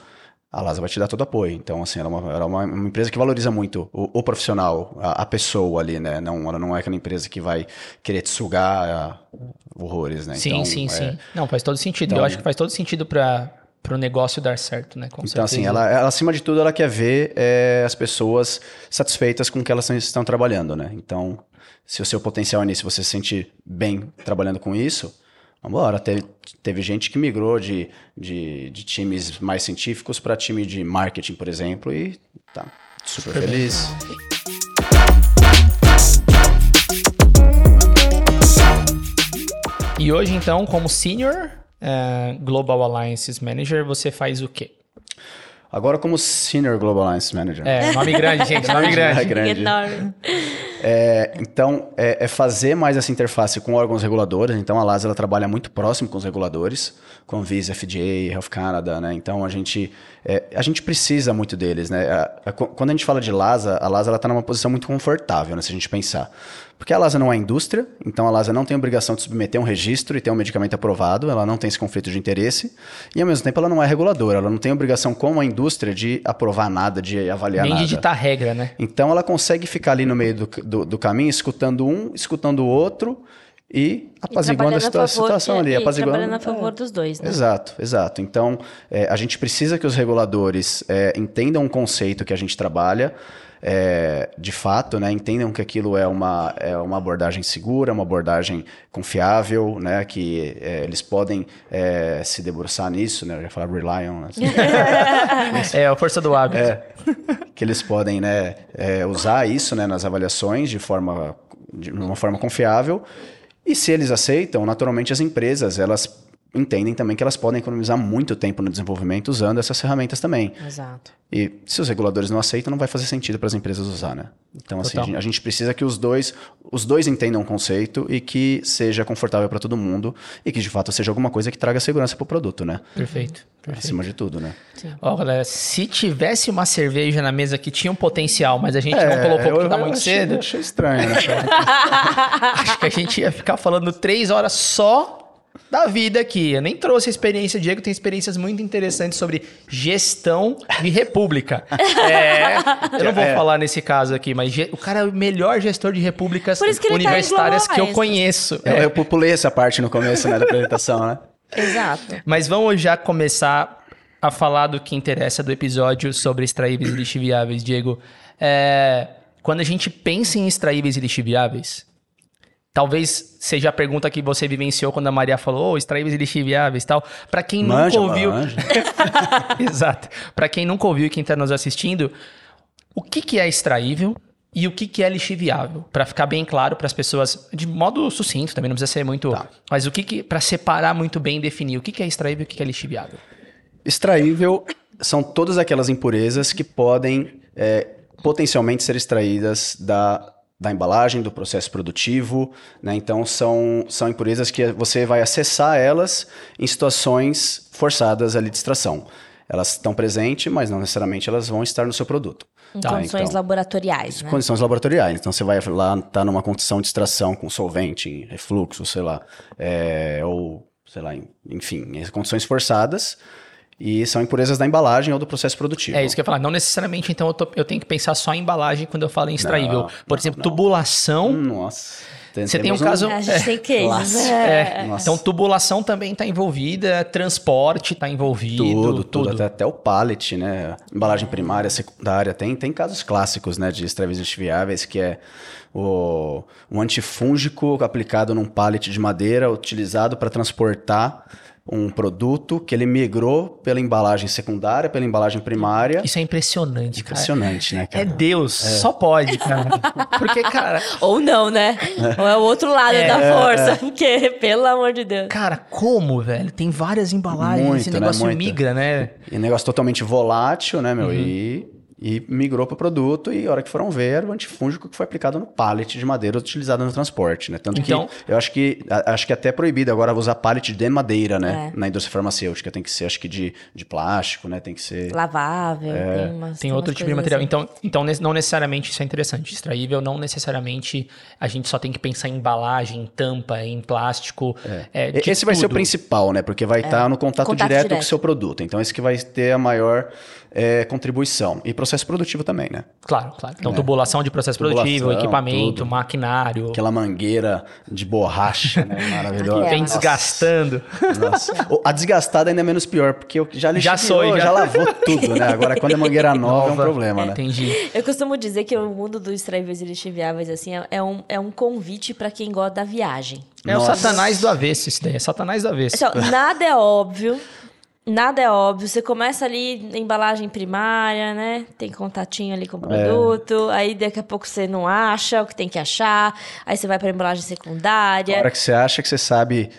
a Lasa vai te dar todo apoio. Então, assim, ela é uma, ela é uma, uma empresa que valoriza muito o, o profissional, a, a pessoa ali, né? Não, ela não é aquela empresa que vai querer te sugar ah, horrores, né? Sim, Então, sim, é, sim. Não, faz todo sentido. Então- eu acho que faz todo sentido para o negócio dar certo, né? Com Então, assim, certeza. ela, ela, acima de tudo, ela quer ver é, as pessoas satisfeitas com o que elas estão trabalhando, né? Então, se o seu potencial é nisso, você se sente bem trabalhando com isso, vambora. Teve, teve gente que migrou de, de, de times mais científicos para time de marketing, por exemplo, e tá super feliz. E hoje, então, como Senior eh, Global Alliances Manager, você faz o quê? Agora, como Senior Global Alliance Manager. É, nome grande, gente, nome (laughs) É grande. grande. Enorme. É, então, é, é fazer mais essa interface com órgãos reguladores. Então, a LAS ela trabalha muito próximo com os reguladores, com a Visa, FDA, Health Canada, né? Então, a gente, é, a gente precisa muito deles, né? A- a- quando a gente fala de LASA, a LASA está numa posição muito confortável, né? Se a gente pensar. Porque a LASA não é indústria, então a LASA não tem obrigação de submeter um registro e ter um medicamento aprovado, ela não tem esse conflito de interesse, e ao mesmo tempo ela não é reguladora, ela não tem obrigação como a indústria de aprovar nada, de avaliar Nem nada. de digitar regra, né? Então ela consegue ficar ali no meio do, do, do caminho, escutando um, escutando o outro e apaziguando a situa- favor- situação ali. e apaziguando, trabalhando a favor dos dois, né? Exato, exato. Então é, a gente precisa que os reguladores é, entendam o conceito que a gente trabalha. É, de fato, né, entendam que aquilo é uma, é uma abordagem segura, uma abordagem confiável, né, que é, eles podem é, se debruçar nisso, né, eu ia falar rely on, né, (laughs) É a força do hábito. é, que eles podem né, é, usar isso né, nas avaliações de forma de uma forma confiável. E se eles aceitam, naturalmente as empresas elas entendem também que elas podem economizar muito tempo no desenvolvimento usando essas ferramentas também. Exato. E se os reguladores não aceitam, não vai fazer sentido para as empresas usar, né? Então, assim, a gente, a gente precisa que os dois, os dois entendam o conceito e que seja confortável para todo mundo e que de fato seja alguma coisa que traga segurança para o produto, né? Perfeito. perfeito. Acima de tudo, né? Ó, galera, se tivesse uma cerveja na mesa que tinha um potencial, mas a gente não colocou porque tá muito achei, cedo, Achei estranho, né? (laughs) acho que a gente ia ficar falando três horas só da vida aqui. Eu nem trouxe a experiência. O Diego tem experiências muito interessantes sobre gestão de república. (laughs) É, eu não vou É. falar nesse caso aqui, mas o cara é o melhor gestor de repúblicas que tá universitárias que eu conheço. Eu, É. eu pulei essa parte no começo né, da apresentação, né? Exato. Mas vamos já começar a falar do que interessa do episódio sobre extraíveis e lixiviáveis, Diego. É, quando a gente pensa em extraíveis e lixiviáveis, talvez seja a pergunta que você vivenciou quando a Maria falou, oh, extraíveis e lixiviáveis e tal. Para quem Manja, nunca ouviu, (laughs) exato. Para quem nunca ouviu e quem está nos assistindo, o que, que é extraível e o que, que é lixo viável? Para ficar bem claro para as pessoas, de modo sucinto, também não precisa ser muito. Tá. Mas o que, que para separar muito bem, definir o que, que é extraível e o que, que é lixo viável? Extraível são todas aquelas impurezas que podem é, potencialmente ser extraídas da, da embalagem, do processo produtivo. Né? Então, são, são impurezas que você vai acessar elas em situações forçadas ali de extração. Elas estão presentes, mas não necessariamente elas vão estar no seu produto. Em Tá, condições então. laboratoriais, né? Condições laboratoriais. Então você vai lá, tá numa condição de extração com solvente, refluxo, sei lá, é, ou sei lá, enfim, em condições forçadas. E são impurezas da embalagem ou do processo produtivo. É isso que eu ia falar. Não necessariamente, então, eu, tô- eu tenho que pensar só em embalagem quando eu falo em extraível. Não, Por não, exemplo, não. tubulação. Nossa. Você tem um caso- A gente tem cases. clássico. né? É, Nossa. então, tubulação também está envolvida, transporte está envolvido. Tudo, tudo, até, até o pallet, né? Embalagem primária, secundária, tem, tem casos clássicos, né, de extravisos viáveis, que é o, um antifúngico aplicado num pallet de madeira utilizado para transportar um produto que ele migrou pela embalagem secundária, pela embalagem primária. Isso é impressionante, cara. Impressionante, né, É cara? Deus, só pode, cara. Porque, cara, (laughs) Ou não, né? Ou é o outro lado É, da força. Porque, pelo amor de Deus. cara, como, velho? Tem várias embalagens, Muito, esse né? negócio Muito. migra, né? E negócio totalmente volátil, né, meu? Uhum. E, e migrou pro produto e a hora que foram ver era o antifúngico que foi aplicado no pallet de madeira utilizado no transporte, né? Tanto Então- que eu acho que a- acho que até é proibido agora usar pallet de madeira, né? É. Na indústria farmacêutica tem que ser, acho que de, de plástico, né? Tem que ser Lavável, tem umas. Tem umas outro tipo de material. assim. Então, então, não necessariamente isso é interessante. Extraível, não necessariamente a gente só tem que pensar em embalagem, em tampa, em plástico. é, E- de Esse vai ser o tudo. principal, né? Porque vai estar no contato, Contato direto, com direto. o seu produto. Então, esse que vai ter a maior é, contribuição. E processo produtivo também, né? Claro, claro. Então, tubulação de processo Tubulação, produtivo, equipamento, tudo. maquinário. Aquela mangueira de borracha, né? (laughs) Maravilhosa. Vem Nossa. desgastando. Nossa. O- A desgastada ainda é menos pior, porque eu já Já lixiviou, sou, já. já. lavou tudo, né? Agora, quando é mangueira (laughs) nova, é um problema, né? Entendi. Eu costumo dizer que o mundo dos extraíveis e lixiviáveis, assim, é- é um, é um convite para quem gosta da viagem. É o Nossa. satanás do avesso isso daí. É satanás do avesso. Ó, nada é óbvio. (laughs) Nada é óbvio. Você começa ali na embalagem primária, né? Tem contatinho ali com o produto. Aí daqui a pouco você não acha o que tem que achar. Aí você vai para embalagem A secundária. hora que você acha que você sabe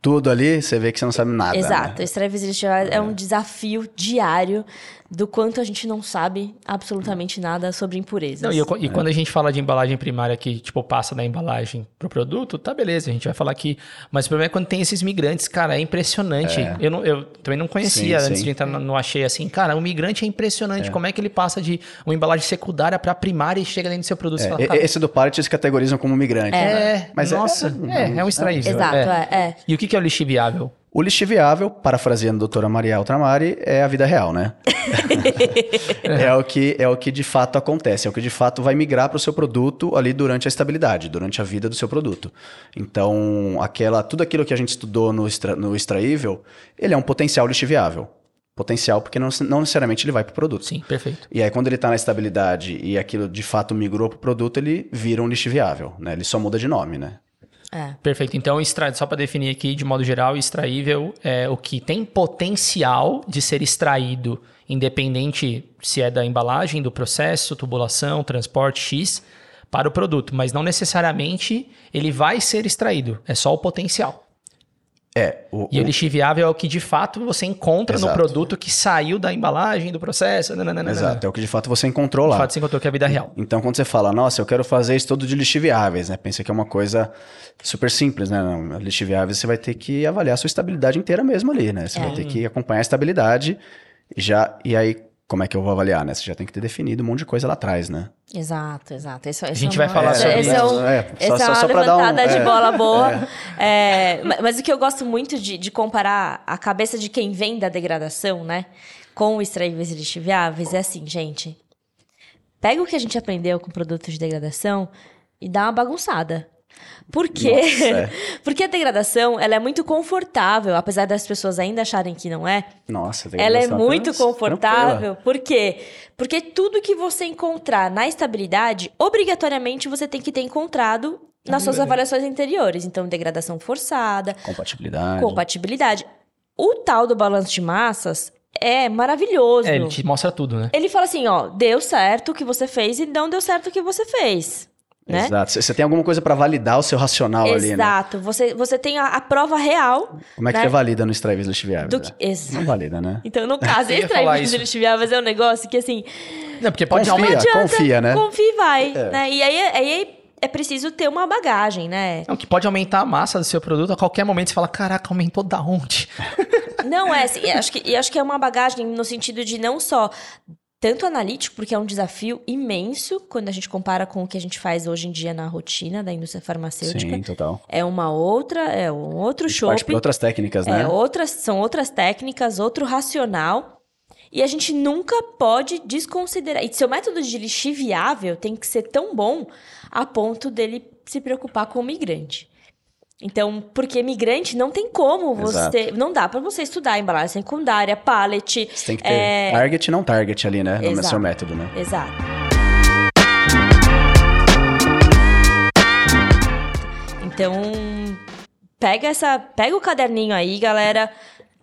tudo ali, você vê que você não sabe nada. Exato. Né? Extraíveis e lixiviáveis é um desafio diário do quanto a gente não sabe absolutamente nada sobre impurezas. Não, e, eu- e quando a gente fala de embalagem primária que, tipo, passa da embalagem pro produto, tá beleza, a gente vai falar aqui. Mas o problema é quando tem esses migrantes, cara, é impressionante. Eu, não- eu também não conhecia Sim, antes sim. de entrar no, no achei assim, cara, o migrante é impressionante. Como é que ele passa de uma embalagem secundária pra primária e chega dentro do seu produto? É, fala, cara, esse do pallet eles categorizam como migrante. né? é, Mas é- nossa, é, é, um extraível. Exato, é, é. E o que, que é o lixo viável? O lixiviável, parafraseando a doutora Maria Altramari, é a vida real, né? (laughs) é, o que, é o que de fato acontece, é o que de fato vai migrar para o seu produto ali durante a estabilidade, durante a vida do seu produto. Então, aquela, tudo aquilo que a gente estudou no, extra- no extraível, ele é um potencial lixiviável. Potencial porque não, não necessariamente ele vai para o produto. Sim, perfeito. E aí, quando ele está na estabilidade e aquilo de fato migrou para o produto, ele vira um lixiviável, né? Ele só muda de nome, né? É. Perfeito. Então, só para definir aqui, de modo geral, extraível é o que tem potencial de ser extraído, independente se é da embalagem, do processo, tubulação, transporte X, para o produto, mas não necessariamente ele vai ser extraído, é só o potencial. É, o, E o o- lixo viável é o que de fato você encontra no Exato. produto que saiu da embalagem, do processo. nananana. Exato, é o que de fato você encontrou De lá. fato, você encontrou que é a vida real. Então, quando você fala, nossa, eu quero fazer estudo de lixiviáveis, né? Pensa que é uma coisa super simples, né? Não, lixiviáveis você vai ter que avaliar a sua estabilidade inteira mesmo ali, né? Você vai ter que acompanhar a estabilidade e já e aí como é que eu vou avaliar, né? Você já tem que ter definido um monte de coisa lá atrás, né? Exato, exato. Esse, A gente vai falar esse, sobre isso. É, um, É, só- é só- uma só pra dar um- levantada de é, bola boa. É, ma- mas o que eu gosto muito de, de comparar a cabeça de quem vem da degradação, né? Com extraíveis e lixiviáveis é assim, gente. Pega o que a gente aprendeu com produtos de degradação e dá uma bagunçada. Por quê? Nossa, é. (laughs) Porque a degradação, ela é muito confortável, apesar das pessoas ainda acharem que não é. Nossa, tem Ela é degradação muito confortável. Por quê? Porque tudo que você encontrar na estabilidade, obrigatoriamente você tem que ter encontrado nas suas avaliações anteriores. Então, degradação forçada, tranquila. Compatibilidade. compatibilidade. O tal do balanço de massas é maravilhoso. É, ele te mostra tudo, né? Ele fala assim, ó, deu certo o que você fez e não deu certo o que você fez. Né? Exato. Você tem alguma coisa para validar o seu racional ali, né? Exato. Você, você tem a, a prova real. Como é que né? você valida no Lixiviáveis? Do que- Exato. Não valida, né? Então, no (laughs) caso, extrair mas é um negócio que, assim, Não, porque pode Confia. aumentar. confia, né? confia e vai. É. Né? E aí, aí é preciso ter uma bagagem, né? Não, que pode aumentar a massa do seu produto a qualquer momento. Você fala, caraca, aumentou da onde? Não é assim, acho que, eu acho que é uma bagagem no sentido de não só tanto analítico, porque é um desafio imenso quando a gente compara com o que a gente faz hoje em dia na rotina da indústria farmacêutica. Sim, total. É uma outra, é um outro gente parte para outras técnicas, né? É, outras, são outras técnicas, outro racional. E a gente nunca pode desconsiderar. E seu método de lixir viável tem que ser tão bom a ponto dele se preocupar com o migrante. Então, porque migrante não tem como Exato. você. Não dá pra você estudar embalagem secundária, pallet. Você tem que ter é, target e não target ali, né? No Exato. seu método, né? Exato. Então, pega essa, pega o caderninho aí, galera.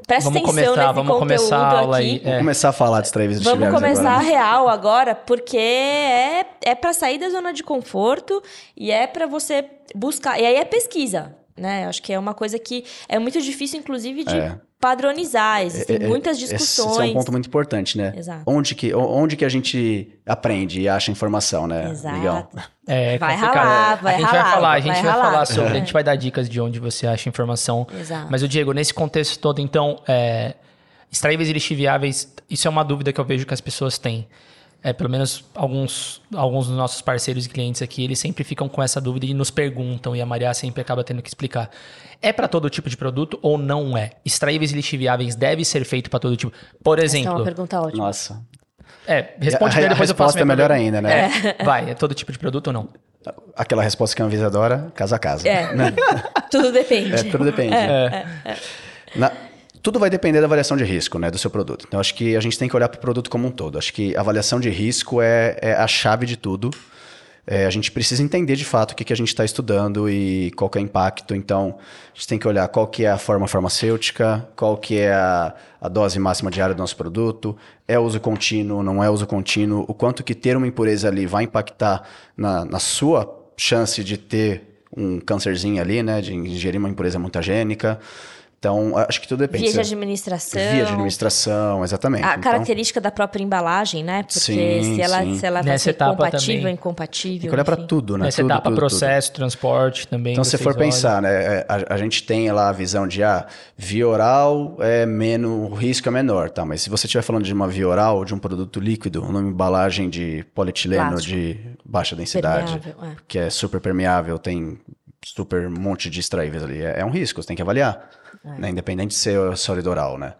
Presta Vamos atenção começar, nesse vamos conteúdo começar a aula aqui. aí. É. Vamos começar a falar dos Strives Vamos começar agora. né? real agora, porque é, é para sair da zona de conforto e é para você buscar. E aí é pesquisa, né? Acho que é uma coisa que é muito difícil, inclusive, de É. padronizar. Existem É, é, muitas Esse discussões. é um ponto muito importante, né? Exato. Onde que, onde que a gente aprende e acha informação, né, Exato. Miguel? É Vai complicado. ralar, vai A gente ralar, vai falar, a vai gente vai ralar. falar sobre, É. a gente vai dar dicas de onde você acha informação. Exato. Mas o Diego, nesse contexto todo, então, é, extraíveis e lixiviáveis, isso é uma dúvida que eu vejo que as pessoas têm. É, pelo menos alguns, alguns dos nossos parceiros e clientes aqui, eles sempre ficam com essa dúvida e nos perguntam, e a Maria sempre acaba tendo que explicar. É para todo tipo de produto ou não é? Extraíveis e lixiviáveis deve ser feito para todo tipo. Por Essa é uma exemplo, pergunta ótima. Nossa. é, responde A- primeiro, a depois eu faço resposta é melhor pergunta. ainda, né? É, vai, é todo tipo de produto ou não? Aquela resposta que a Anvisa adora, casa a casa. É. né? (laughs) Tudo depende. É, tudo depende. Na- tudo vai depender da avaliação de risco, né, do seu produto. Então, acho que a gente tem que olhar para o produto como um todo. Acho que a avaliação de risco é, é a chave de tudo. É, a gente precisa entender de fato o que, que a gente está estudando e qual é o impacto. Então, a gente tem que olhar qual que é a forma farmacêutica, qual que é a, a dose máxima diária do nosso produto, é uso contínuo, não é uso contínuo, o quanto que ter uma impureza ali vai impactar na, na sua chance de ter um câncerzinho ali, né, de ingerir uma impureza mutagênica. Então, acho que tudo depende. Via de Você- administração. Via de administração, exatamente. A Então, característica da própria embalagem, né? Porque Sim, se, ela, sim. se ela vai Nessa ser etapa compatível, também. incompatível. tem que olhar para tudo, né? Nessa Tudo, etapa, tudo, tudo. processo, transporte também. Então, se for olham. pensar, né, é, a, a gente tem lá a visão de, ah, via oral é menos, o risco é menor, tá? Mas se você estiver falando de uma via oral, de um produto líquido, uma embalagem de polietileno Plástico. de baixa densidade, é. que é super permeável, tem super monte de extraíveis ali, é, é um risco, você tem que avaliar, É. né? Independente de ser sólido oral, né?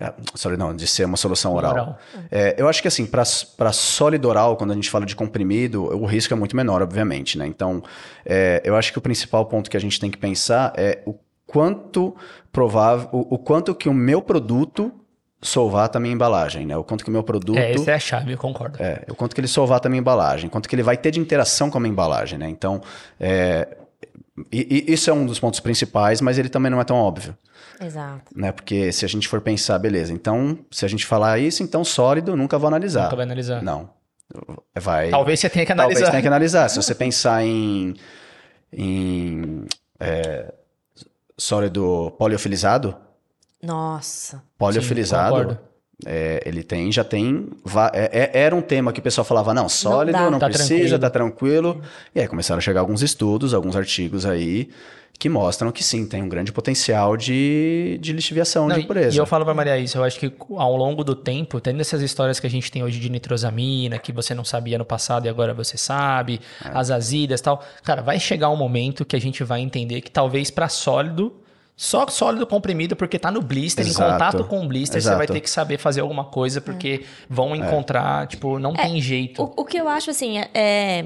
É, sólido não, de ser uma solução oral. Oral. É, eu acho que assim, para sólido oral, quando a gente fala de comprimido, o risco é muito menor, obviamente, né? Então, é, eu acho que o principal ponto que a gente tem que pensar é o quanto provável, o, o quanto que o meu produto solvata a minha embalagem, né? O quanto que o meu produto... É, essa é a chave, eu concordo. É, o quanto que ele solvata a minha embalagem, quanto que ele vai ter de interação com a minha embalagem, né? Então, é, e- e isso é um dos pontos principais, mas ele também não é tão óbvio, Exato. né? Porque se a gente for pensar, beleza, então, se a gente falar isso, então sólido, nunca vou analisar. Nunca vai analisar. Não. Vai... Talvez você tenha que Talvez analisar. tenha que analisar. Se você (laughs) pensar em, em é, sólido poliofilizado, Nossa. poliofilizado, concordo. É, ele tem, já tem. é- é- era um tema que o pessoal falava, não, sólido, dá. não, Tá precisa, tranquilo. tá tranquilo. E aí começaram a chegar alguns estudos, alguns artigos aí que mostram que sim, tem um grande potencial de, de lixiviação Não, de impureza. E eu falo pra Maria isso, eu acho que ao longo do tempo, tendo essas histórias que a gente tem hoje de nitrosamina, que você não sabia no passado e agora você sabe, É. as azidas e tal, cara, vai chegar um momento que a gente vai entender que talvez pra sólido, só sólido comprimido, porque tá no blister, Exato. em contato com o blister, você vai Exato. ter que saber fazer alguma coisa, porque vão encontrar, tipo, não tem jeito. O, o que eu acho, assim, é, é-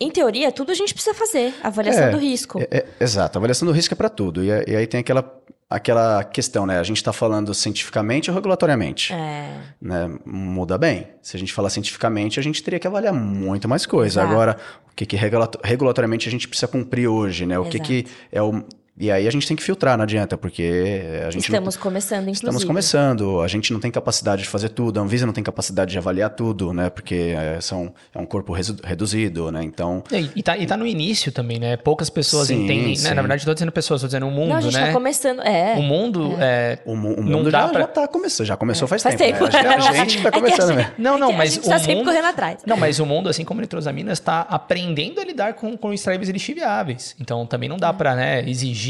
Em teoria, tudo a gente precisa fazer. Avaliação É, do risco. É, é, exato, avaliação do risco é para tudo. E, e aí tem aquela, aquela questão, né? A gente está falando cientificamente ou regulatoriamente? É. Né? Muda bem. Se a gente falar cientificamente, a gente teria que avaliar muito mais coisa. Exato. Agora, o que, que regula- regulatoriamente a gente precisa cumprir hoje, né? O que, Exato. que é o, E aí a gente tem que filtrar, não adianta, porque a gente não- Estamos começando, inclusive. Estamos começando, a gente não tem capacidade de fazer tudo, a Anvisa não tem capacidade de avaliar tudo, né? Porque é, são, é um corpo reduzido, né? Então, E, e tá, e tá no início também, né? Poucas pessoas Sim, entendem. Né? sim. Na verdade, tô dizendo pessoas, tô dizendo o mundo, Não, a gente né? tá começando. É. O mundo é. o, mu- o Não mundo dá já, pra- já tá começando, já começou faz, Faz tempo. tempo. né? A gente tá (laughs) É que a começando gente- mesmo. Não, não, é mas A gente tá o sempre mundo- correndo atrás. Não, mas o mundo, assim como nitrosaminas, está aprendendo a lidar com, com extraíveis lixiviáveis. Então também não dá pra né, exigir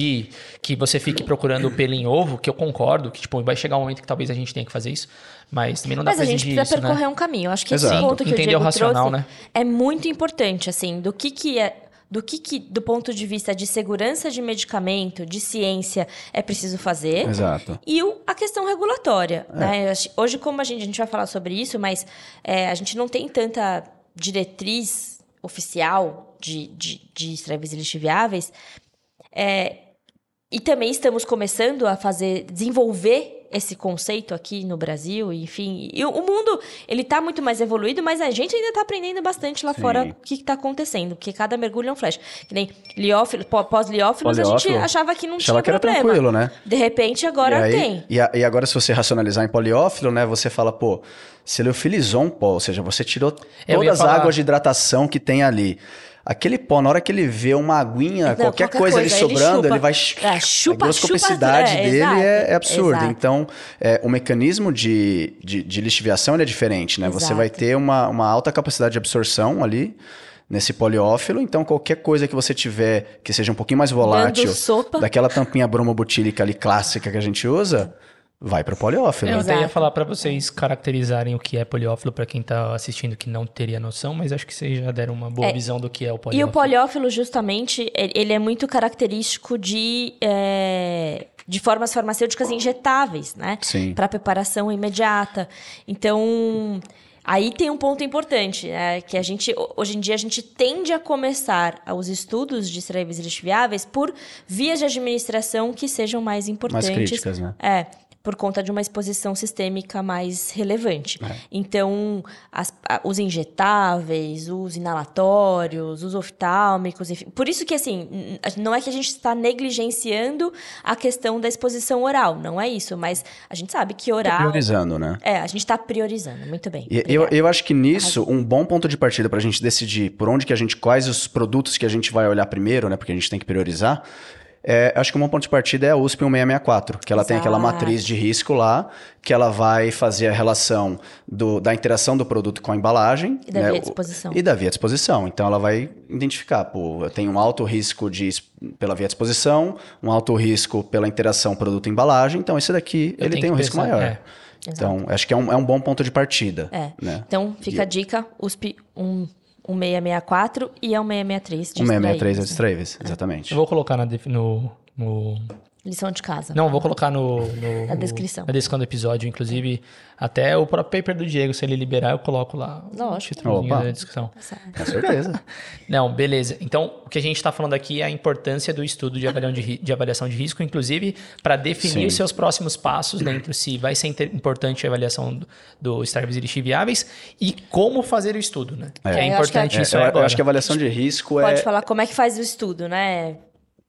que você fique procurando o pelo em ovo, que eu concordo, que tipo, vai chegar um momento que talvez a gente tenha que fazer isso, mas também não dá Mas pra a gente exigir precisa isso, percorrer né? um caminho. Acho que Exato. esse ponto que Entender o Diego o racional, trouxe né? é muito importante, assim, do que que é... Do que, que, do ponto de vista de segurança de medicamento, de ciência, é preciso fazer. Exato. E o- a questão regulatória. Né? Eu acho- Hoje, como a gente, a gente vai falar sobre isso, mas é, a gente não tem tanta diretriz oficial de, de, de lixiviáveis. É, e também estamos começando a fazer, desenvolver esse conceito aqui no Brasil, enfim. E o, mundo, ele está muito mais evoluído, mas a gente ainda está aprendendo bastante lá Sim. fora o que está acontecendo, porque cada mergulho é um flash. Que nem liófilo, pó- pós-liófilos, a gente achava que não Achava tinha que era problema. tranquilo, né? De repente, agora e, aí- tem. E, a- e agora, se você racionalizar em poliófilo, né? Você fala, pô, se liofilizou um pó, ou seja, você tirou ia todas as águas de hidratação que tem ali. Aquele pó, na hora que ele vê uma aguinha, Não, qualquer, qualquer coisa, coisa, ali ele sobrando, chupa. ele vai. É, chupa, a groscopicidade chupa, é, dele exato, é, é absurda. exato. Então, é, o mecanismo de, de, de lixiviação ele é diferente, né? Você Exato. vai ter uma, uma alta capacidade de absorção ali. Nesse poliófilo, então qualquer coisa que você tiver que seja um pouquinho mais volátil, daquela tampinha bromobutílica ali clássica que a gente usa, vai pro poliófilo. Eu até ia falar pra vocês caracterizarem o que é poliófilo pra quem tá assistindo que não teria noção, mas acho que vocês já deram uma boa É, visão do que é o E poliófilo. o poliófilo, justamente, ele é muito característico de, é, de formas farmacêuticas injetáveis, né? Sim. Para preparação imediata. Então, aí tem um ponto importante, é, que a gente, hoje em dia, a gente tende a começar os estudos de extraíveis lixiviáveis por vias de administração que sejam mais importantes. críticas, né? É, por conta de uma exposição sistêmica mais relevante. É. Então, as- os injetáveis, os inalatórios, os oftálmicos, enfim. Por isso que, assim, não é que a gente está negligenciando a questão da exposição oral, não é isso, mas a gente sabe que oral... Priorizando, né? É, a gente está priorizando, muito bem. E eu, eu acho que nisso, um bom ponto de partida para a gente decidir por onde que a gente, quais os produtos que a gente vai olhar primeiro, né? Porque a gente tem que priorizar. É, acho que um bom ponto de partida é a USP 1664, que ela tem aquela Exato. matriz de risco lá, que ela vai fazer a relação do- da interação do produto com a embalagem. E da né, via o- de exposição. E da via de exposição. Então ela vai identificar, pô, eu tenho um alto risco de, pela via de exposição, um alto risco pela interação produto-embalagem, então esse daqui, Eu ele tem um risco pensar, maior. é. Então, acho que é um, é um bom ponto de partida. É. Né? Então, fica a dica, USP 1, 1664 e é um 663 de Um 663 é distráveis, exatamente. Eu vou colocar na no, no- Lição de casa. Não, vou colocar no, no- (laughs) Na descrição. Na descrição do episódio, inclusive, até o próprio paper do Diego, se ele liberar, eu coloco lá o Lógico. títulozinho Opa. da descrição. Com certeza. (laughs) Não, beleza. Então, o que a gente está falando aqui é a importância do estudo de, avaliação de, de avaliação de risco, inclusive para definir Sim. os seus próximos passos dentro se vai ser importante a avaliação do, do extraíveis lixiviáveis e como fazer o estudo, né? Que é Eu acho que importante é- isso É, eu, eu acho que a avaliação de risco Pode é. falar como é que faz o estudo, né?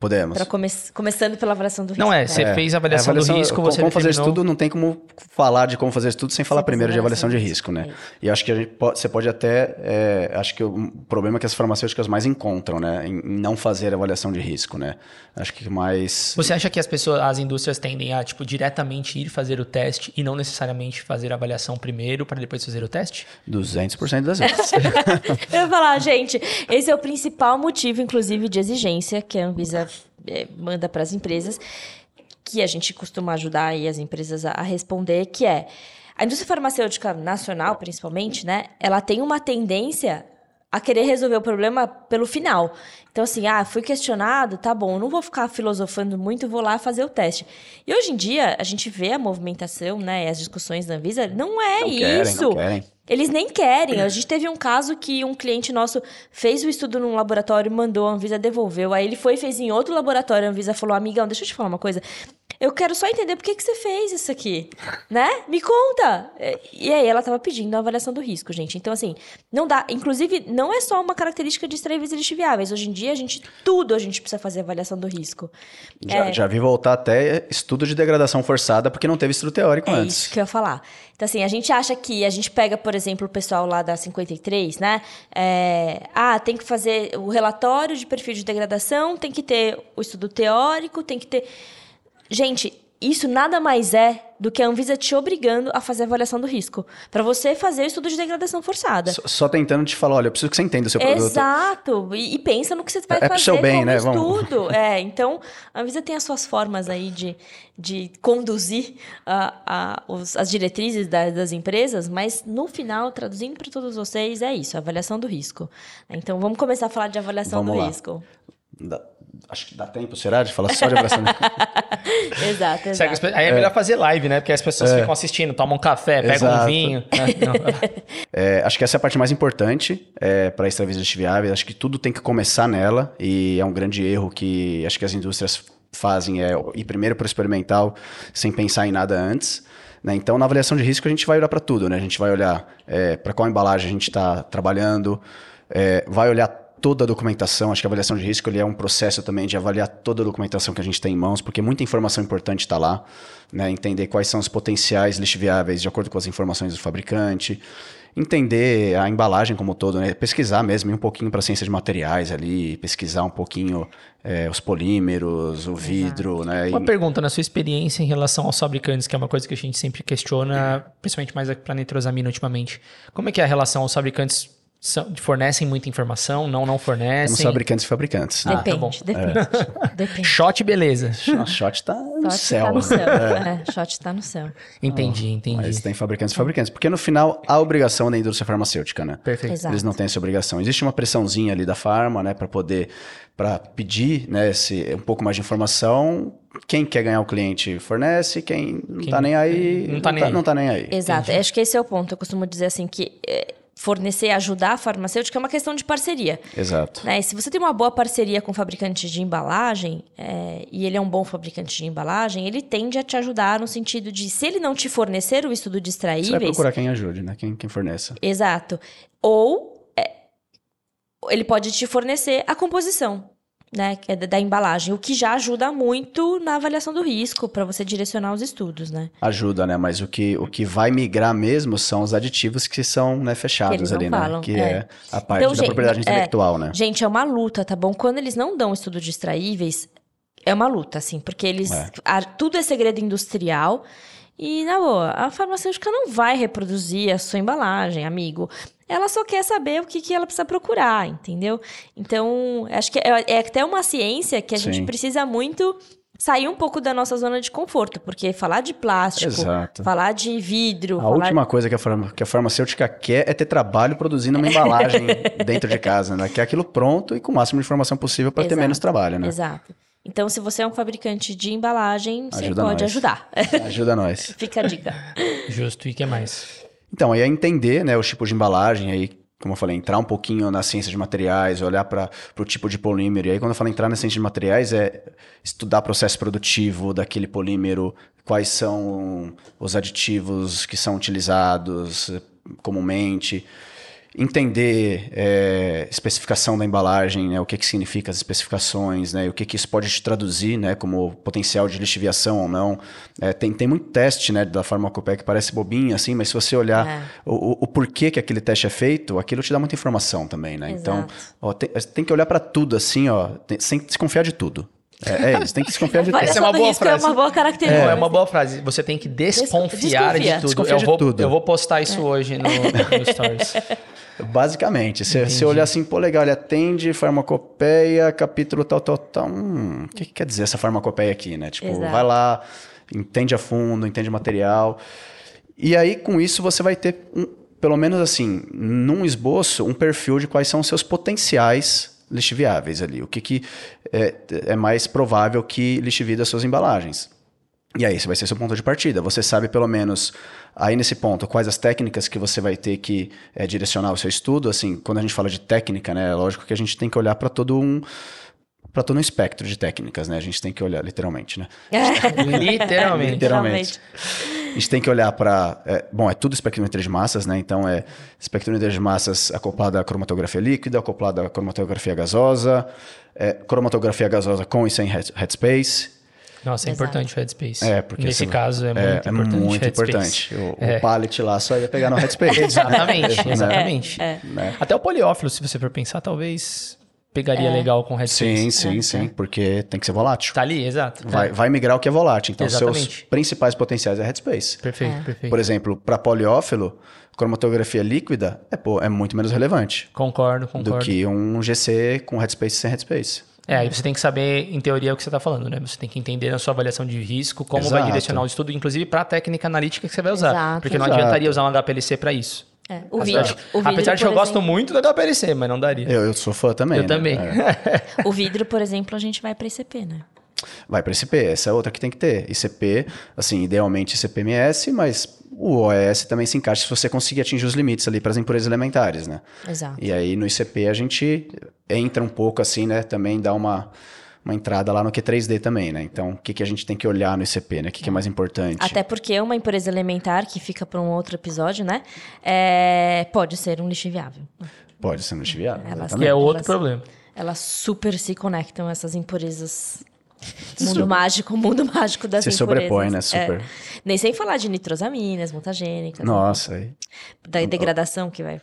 Podemos. Pra come... Começando pela avaliação do risco. Não é, você É. fez a avaliação, É, avaliação- do risco, como, você como fazer determinou- estudo, não tem como falar de como fazer estudo sem falar Sem fazer primeiro de avaliação de de risco, né? é. E acho que a gente pode- você pode até. é, acho que o problema é que as farmacêuticas mais encontram, né? Em, em não fazer avaliação de risco, né? Acho que mais. Você acha que as pessoas, as indústrias tendem a, tipo, diretamente ir fazer o teste e não necessariamente fazer a avaliação primeiro para depois fazer o teste? 200% das vezes. (laughs) Eu ia falar, gente, esse é o principal motivo, inclusive, de exigência que a Anvisa eh, manda para as empresas, que a gente costuma ajudar aí as empresas a, a responder, que é a indústria farmacêutica nacional, principalmente, né? Ela tem uma tendência a querer resolver o problema pelo final. Então, assim, ah, fui questionado, tá bom, não vou ficar filosofando muito, vou lá fazer o teste. E hoje em dia, a gente vê a movimentação, né, e as discussões da Anvisa, não é Não querem, isso. não querem. Eles nem querem. A gente teve um caso que um cliente nosso fez o estudo num laboratório, mandou, a Anvisa devolveu. Aí ele foi e fez em outro laboratório, a Anvisa falou, amigão, deixa eu te falar uma coisa. Eu quero só entender por que, que você fez isso aqui, né? Me conta! E aí ela tava pedindo a avaliação do risco, gente. Então, assim, não dá. Inclusive, não é só uma característica de extraíveis e lixiviáveis. Hoje em dia, a gente, tudo a gente precisa fazer avaliação do risco. Já, É. já vi voltar até estudo de degradação forçada porque não teve estudo teórico É antes. isso que eu ia falar. Então, assim, a gente acha que a gente pega, por exemplo, o pessoal lá da 53, né? É, ah, tem que fazer o relatório de perfil de degradação, tem que ter o estudo teórico, tem que ter. Gente, isso nada mais é do que a Anvisa te obrigando a fazer a avaliação do risco. Para você fazer o estudo de degradação forçada. Só, só tentando te falar, olha, eu preciso que você entenda o seu produto. Exato. E, e pensa no que você vai É pro fazer seu bem, né? Vamos. estudo. (laughs) É, então, a Anvisa tem as suas formas aí de, de conduzir a- a- os- as diretrizes da- das empresas, mas no final, traduzindo para todos vocês, é isso, a avaliação do risco. Então, vamos começar a falar de avaliação Vamos do lá. risco. Dá- acho que dá tempo, será, de falar só de? (laughs) Exato, que as exato. pe- Aí é melhor fazer live, né? Porque as pessoas ficam assistindo, tomam um café, pegam um Exato. vinho. né? (laughs) Não. É, acho que essa é a parte mais importante é, para extravias viáveis. Acho que tudo tem que começar nela e é um grande erro que acho que as indústrias fazem é ir primeiro para o experimental sem pensar em nada antes. né? Então, na avaliação de risco, a gente vai olhar para tudo. Né? A gente vai olhar para qual embalagem a gente está trabalhando, é, vai olhar toda a documentação. Acho que a avaliação de risco ele é um processo também de avaliar toda a documentação que a gente tem em mãos, porque muita informação importante está lá. Né? Entender quais são os potenciais lixiviáveis de acordo com as informações do fabricante. Entender a embalagem como um todo, né? pesquisar mesmo, ir um pouquinho para a ciência de materiais ali, pesquisar um pouquinho é, os polímeros, o vidro, né? Uma E- pergunta, na sua experiência em relação aos fabricantes, que é uma coisa que a gente sempre questiona, principalmente mais para nitrosamina ultimamente. Como é que é a relação aos fabricantes? São- fornecem muita informação? Não, não Temos fornecem? fabricantes e fabricantes. né? Ah, tá Depende, bom. (laughs) depende. Depende. Shot, beleza. Shot tá no Shot céu. tá no céu. É, shot tá no céu. Entendi, entendi. Mas tem fabricantes e fabricantes. Porque no final, a obrigação da indústria farmacêutica, né? Perfeito. Exato. Eles não têm essa obrigação. Existe uma pressãozinha ali da farma, né, para poder para pedir, né, esse, um pouco mais de informação. Quem quer ganhar o cliente fornece, quem não Quem tá nem aí, não tá nem aí. não tá nem aí. Exato. Acho que esse é o ponto. Eu costumo dizer assim que é, fornecer, ajudar a farmacêutica é uma questão de parceria. Exato. Né? Se você tem uma boa parceria com o fabricante de embalagem, é, e ele é um bom fabricante de embalagem, ele tende a te ajudar no sentido de, se ele não te fornecer o estudo de Você vai procurar quem ajude, né? Quem, quem forneça. Exato. Ou é, ele pode te fornecer a composição. Né, que é da, embalagem, o que já ajuda muito na avaliação do risco para você direcionar os estudos, né? Ajuda, né? Mas o que, o que vai migrar mesmo são os aditivos que são né, fechados não ali, falam, né? Que é. é, a parte Então, da gente, propriedade é, intelectual, né? Gente, é uma luta, tá bom? Quando eles não dão estudo de extraíveis, é uma luta, assim, porque eles. É. a- tudo é segredo industrial. E, na boa, a farmacêutica não vai reproduzir a sua embalagem, amigo. Ela só quer saber o que, que ela precisa procurar, entendeu? Então, acho que é, é até uma ciência que a gente Sim. precisa muito sair um pouco da nossa zona de conforto, porque falar de plástico, Exato. falar de vidro, A última coisa que a, farma- que a farmacêutica quer é ter trabalho produzindo uma embalagem (laughs) dentro de casa, né? Quer aquilo pronto e com o máximo de informação possível para ter menos trabalho, né? Exato. Então, se você é um fabricante de embalagem, você Ajuda pode nós. ajudar. (laughs) Ajuda nós. Fica a dica. Justo. E o que mais? Então, aí é entender né, os tipos de embalagem, aí, como eu falei, entrar um pouquinho na ciência de materiais, olhar para o tipo de polímero. E aí, quando eu falo entrar na ciência de materiais, é estudar processo produtivo daquele polímero, quais são os aditivos que são utilizados eh, comumente. Entender é, especificação da embalagem, né, o que, que significa as especificações, né, o que, que isso pode te traduzir né, como potencial de lixiviação ou não. É, tem, tem muito teste né, da farmacopeia que parece bobinho, assim, mas se você olhar É. o, o, o porquê que aquele teste é feito, aquilo te dá muita informação também. Né? Então, ó, tem, tem que olhar para tudo assim, ó, tem- sem desconfiar de tudo. É, é isso, tem que desconfiar de (laughs) tudo. Essa é uma boa frase. é uma boa característica. É, é uma boa frase. Você tem que desconfiar Desconfia. de tudo. Desconfia eu, de vou, tudo. eu vou postar isso hoje no, no Stories. (laughs) Basicamente, você você olhar assim, pô, legal, ele atende farmacopeia, capítulo tal, tal, tal. Hum, o que, que quer dizer essa farmacopeia aqui, né? Tipo, Exato. vai lá, entende a fundo, entende o material. E aí, com isso, você vai ter, um, pelo menos assim, num esboço, um perfil de quais são os seus potenciais lixiviáveis ali. O que, que é, é mais provável que lixivie das suas embalagens. E aí, esse vai ser seu ponto de partida. Você sabe, pelo menos, aí nesse ponto, quais as técnicas que você vai ter que eh, direcionar o seu estudo. Assim, quando a gente fala de técnica, né? É lógico que a gente tem que olhar para todo um para todo um espectro de técnicas, né? A gente tem que olhar literalmente, né? (laughs) Literalmente. Literalmente. A gente tem que olhar para. bom, é tudo espectrometria de massas, né? Então é espectrometria de massas acoplada à cromatografia líquida, acoplada à cromatografia gasosa, é, cromatografia gasosa com e sem head- headspace. Nossa, é Exato. importante o headspace. É, porque Nesse você- caso é muito é, importante. é muito o headspace. importante. O, É. o pallet lá só ia pegar no headspace. (laughs) Exatamente, Né? exatamente. Né? Até o poliófilo, se você for pensar, talvez pegaria legal com o headspace. Sim, sim, sim, porque tem que ser volátil. Tá ali, exato. Vai, É. vai migrar o que é volátil. Então, seus Exatamente. principais potenciais é headspace. Perfeito, perfeito. Por exemplo, para poliófilo, cromatografia líquida é, pô, é muito menos relevante Concordo, do concordo. que um GC com headspace sem headspace. É, aí você tem que saber, em teoria, o que você está falando, né? Você tem que entender na sua avaliação de risco, como vai Exato. direcionar o estudo, inclusive para a técnica analítica que você vai usar. Exato. Porque não Exato. adiantaria usar um HPLC para isso. É, o Apesar vidro, de- o vidro, Apesar de que eu por gosto exemplo- muito do HPLC, mas não daria. Eu, eu sou fã também. Eu né? também. É. O vidro, por exemplo, a gente vai para ICP, né? Vai para ICP, essa é outra que tem que ter. ICP, assim, idealmente ICP-MS, mas o OES também se encaixa se você conseguir atingir os limites ali para as impurezas elementares, né? Exato. E aí no ICP a gente entra um pouco assim, né? Também dá uma, uma entrada lá no Q3D também, né? Então, o que, que a gente tem que olhar no ICP, né? O que, que é mais importante? Até porque uma impureza elementar, que fica para um outro episódio, né? É, pode ser um lixo inviável. Pode ser no chiviado. Elas- Que é outro Elas- problema. Elas super se conectam, essas impurezas. Mundo mágico, (laughs) mundo mágico das Se impurezas. sobrepõe, né? É. Super. Nem sem falar de nitrosaminas, mutagênicas. Nossa, aí. Da degradação que vai...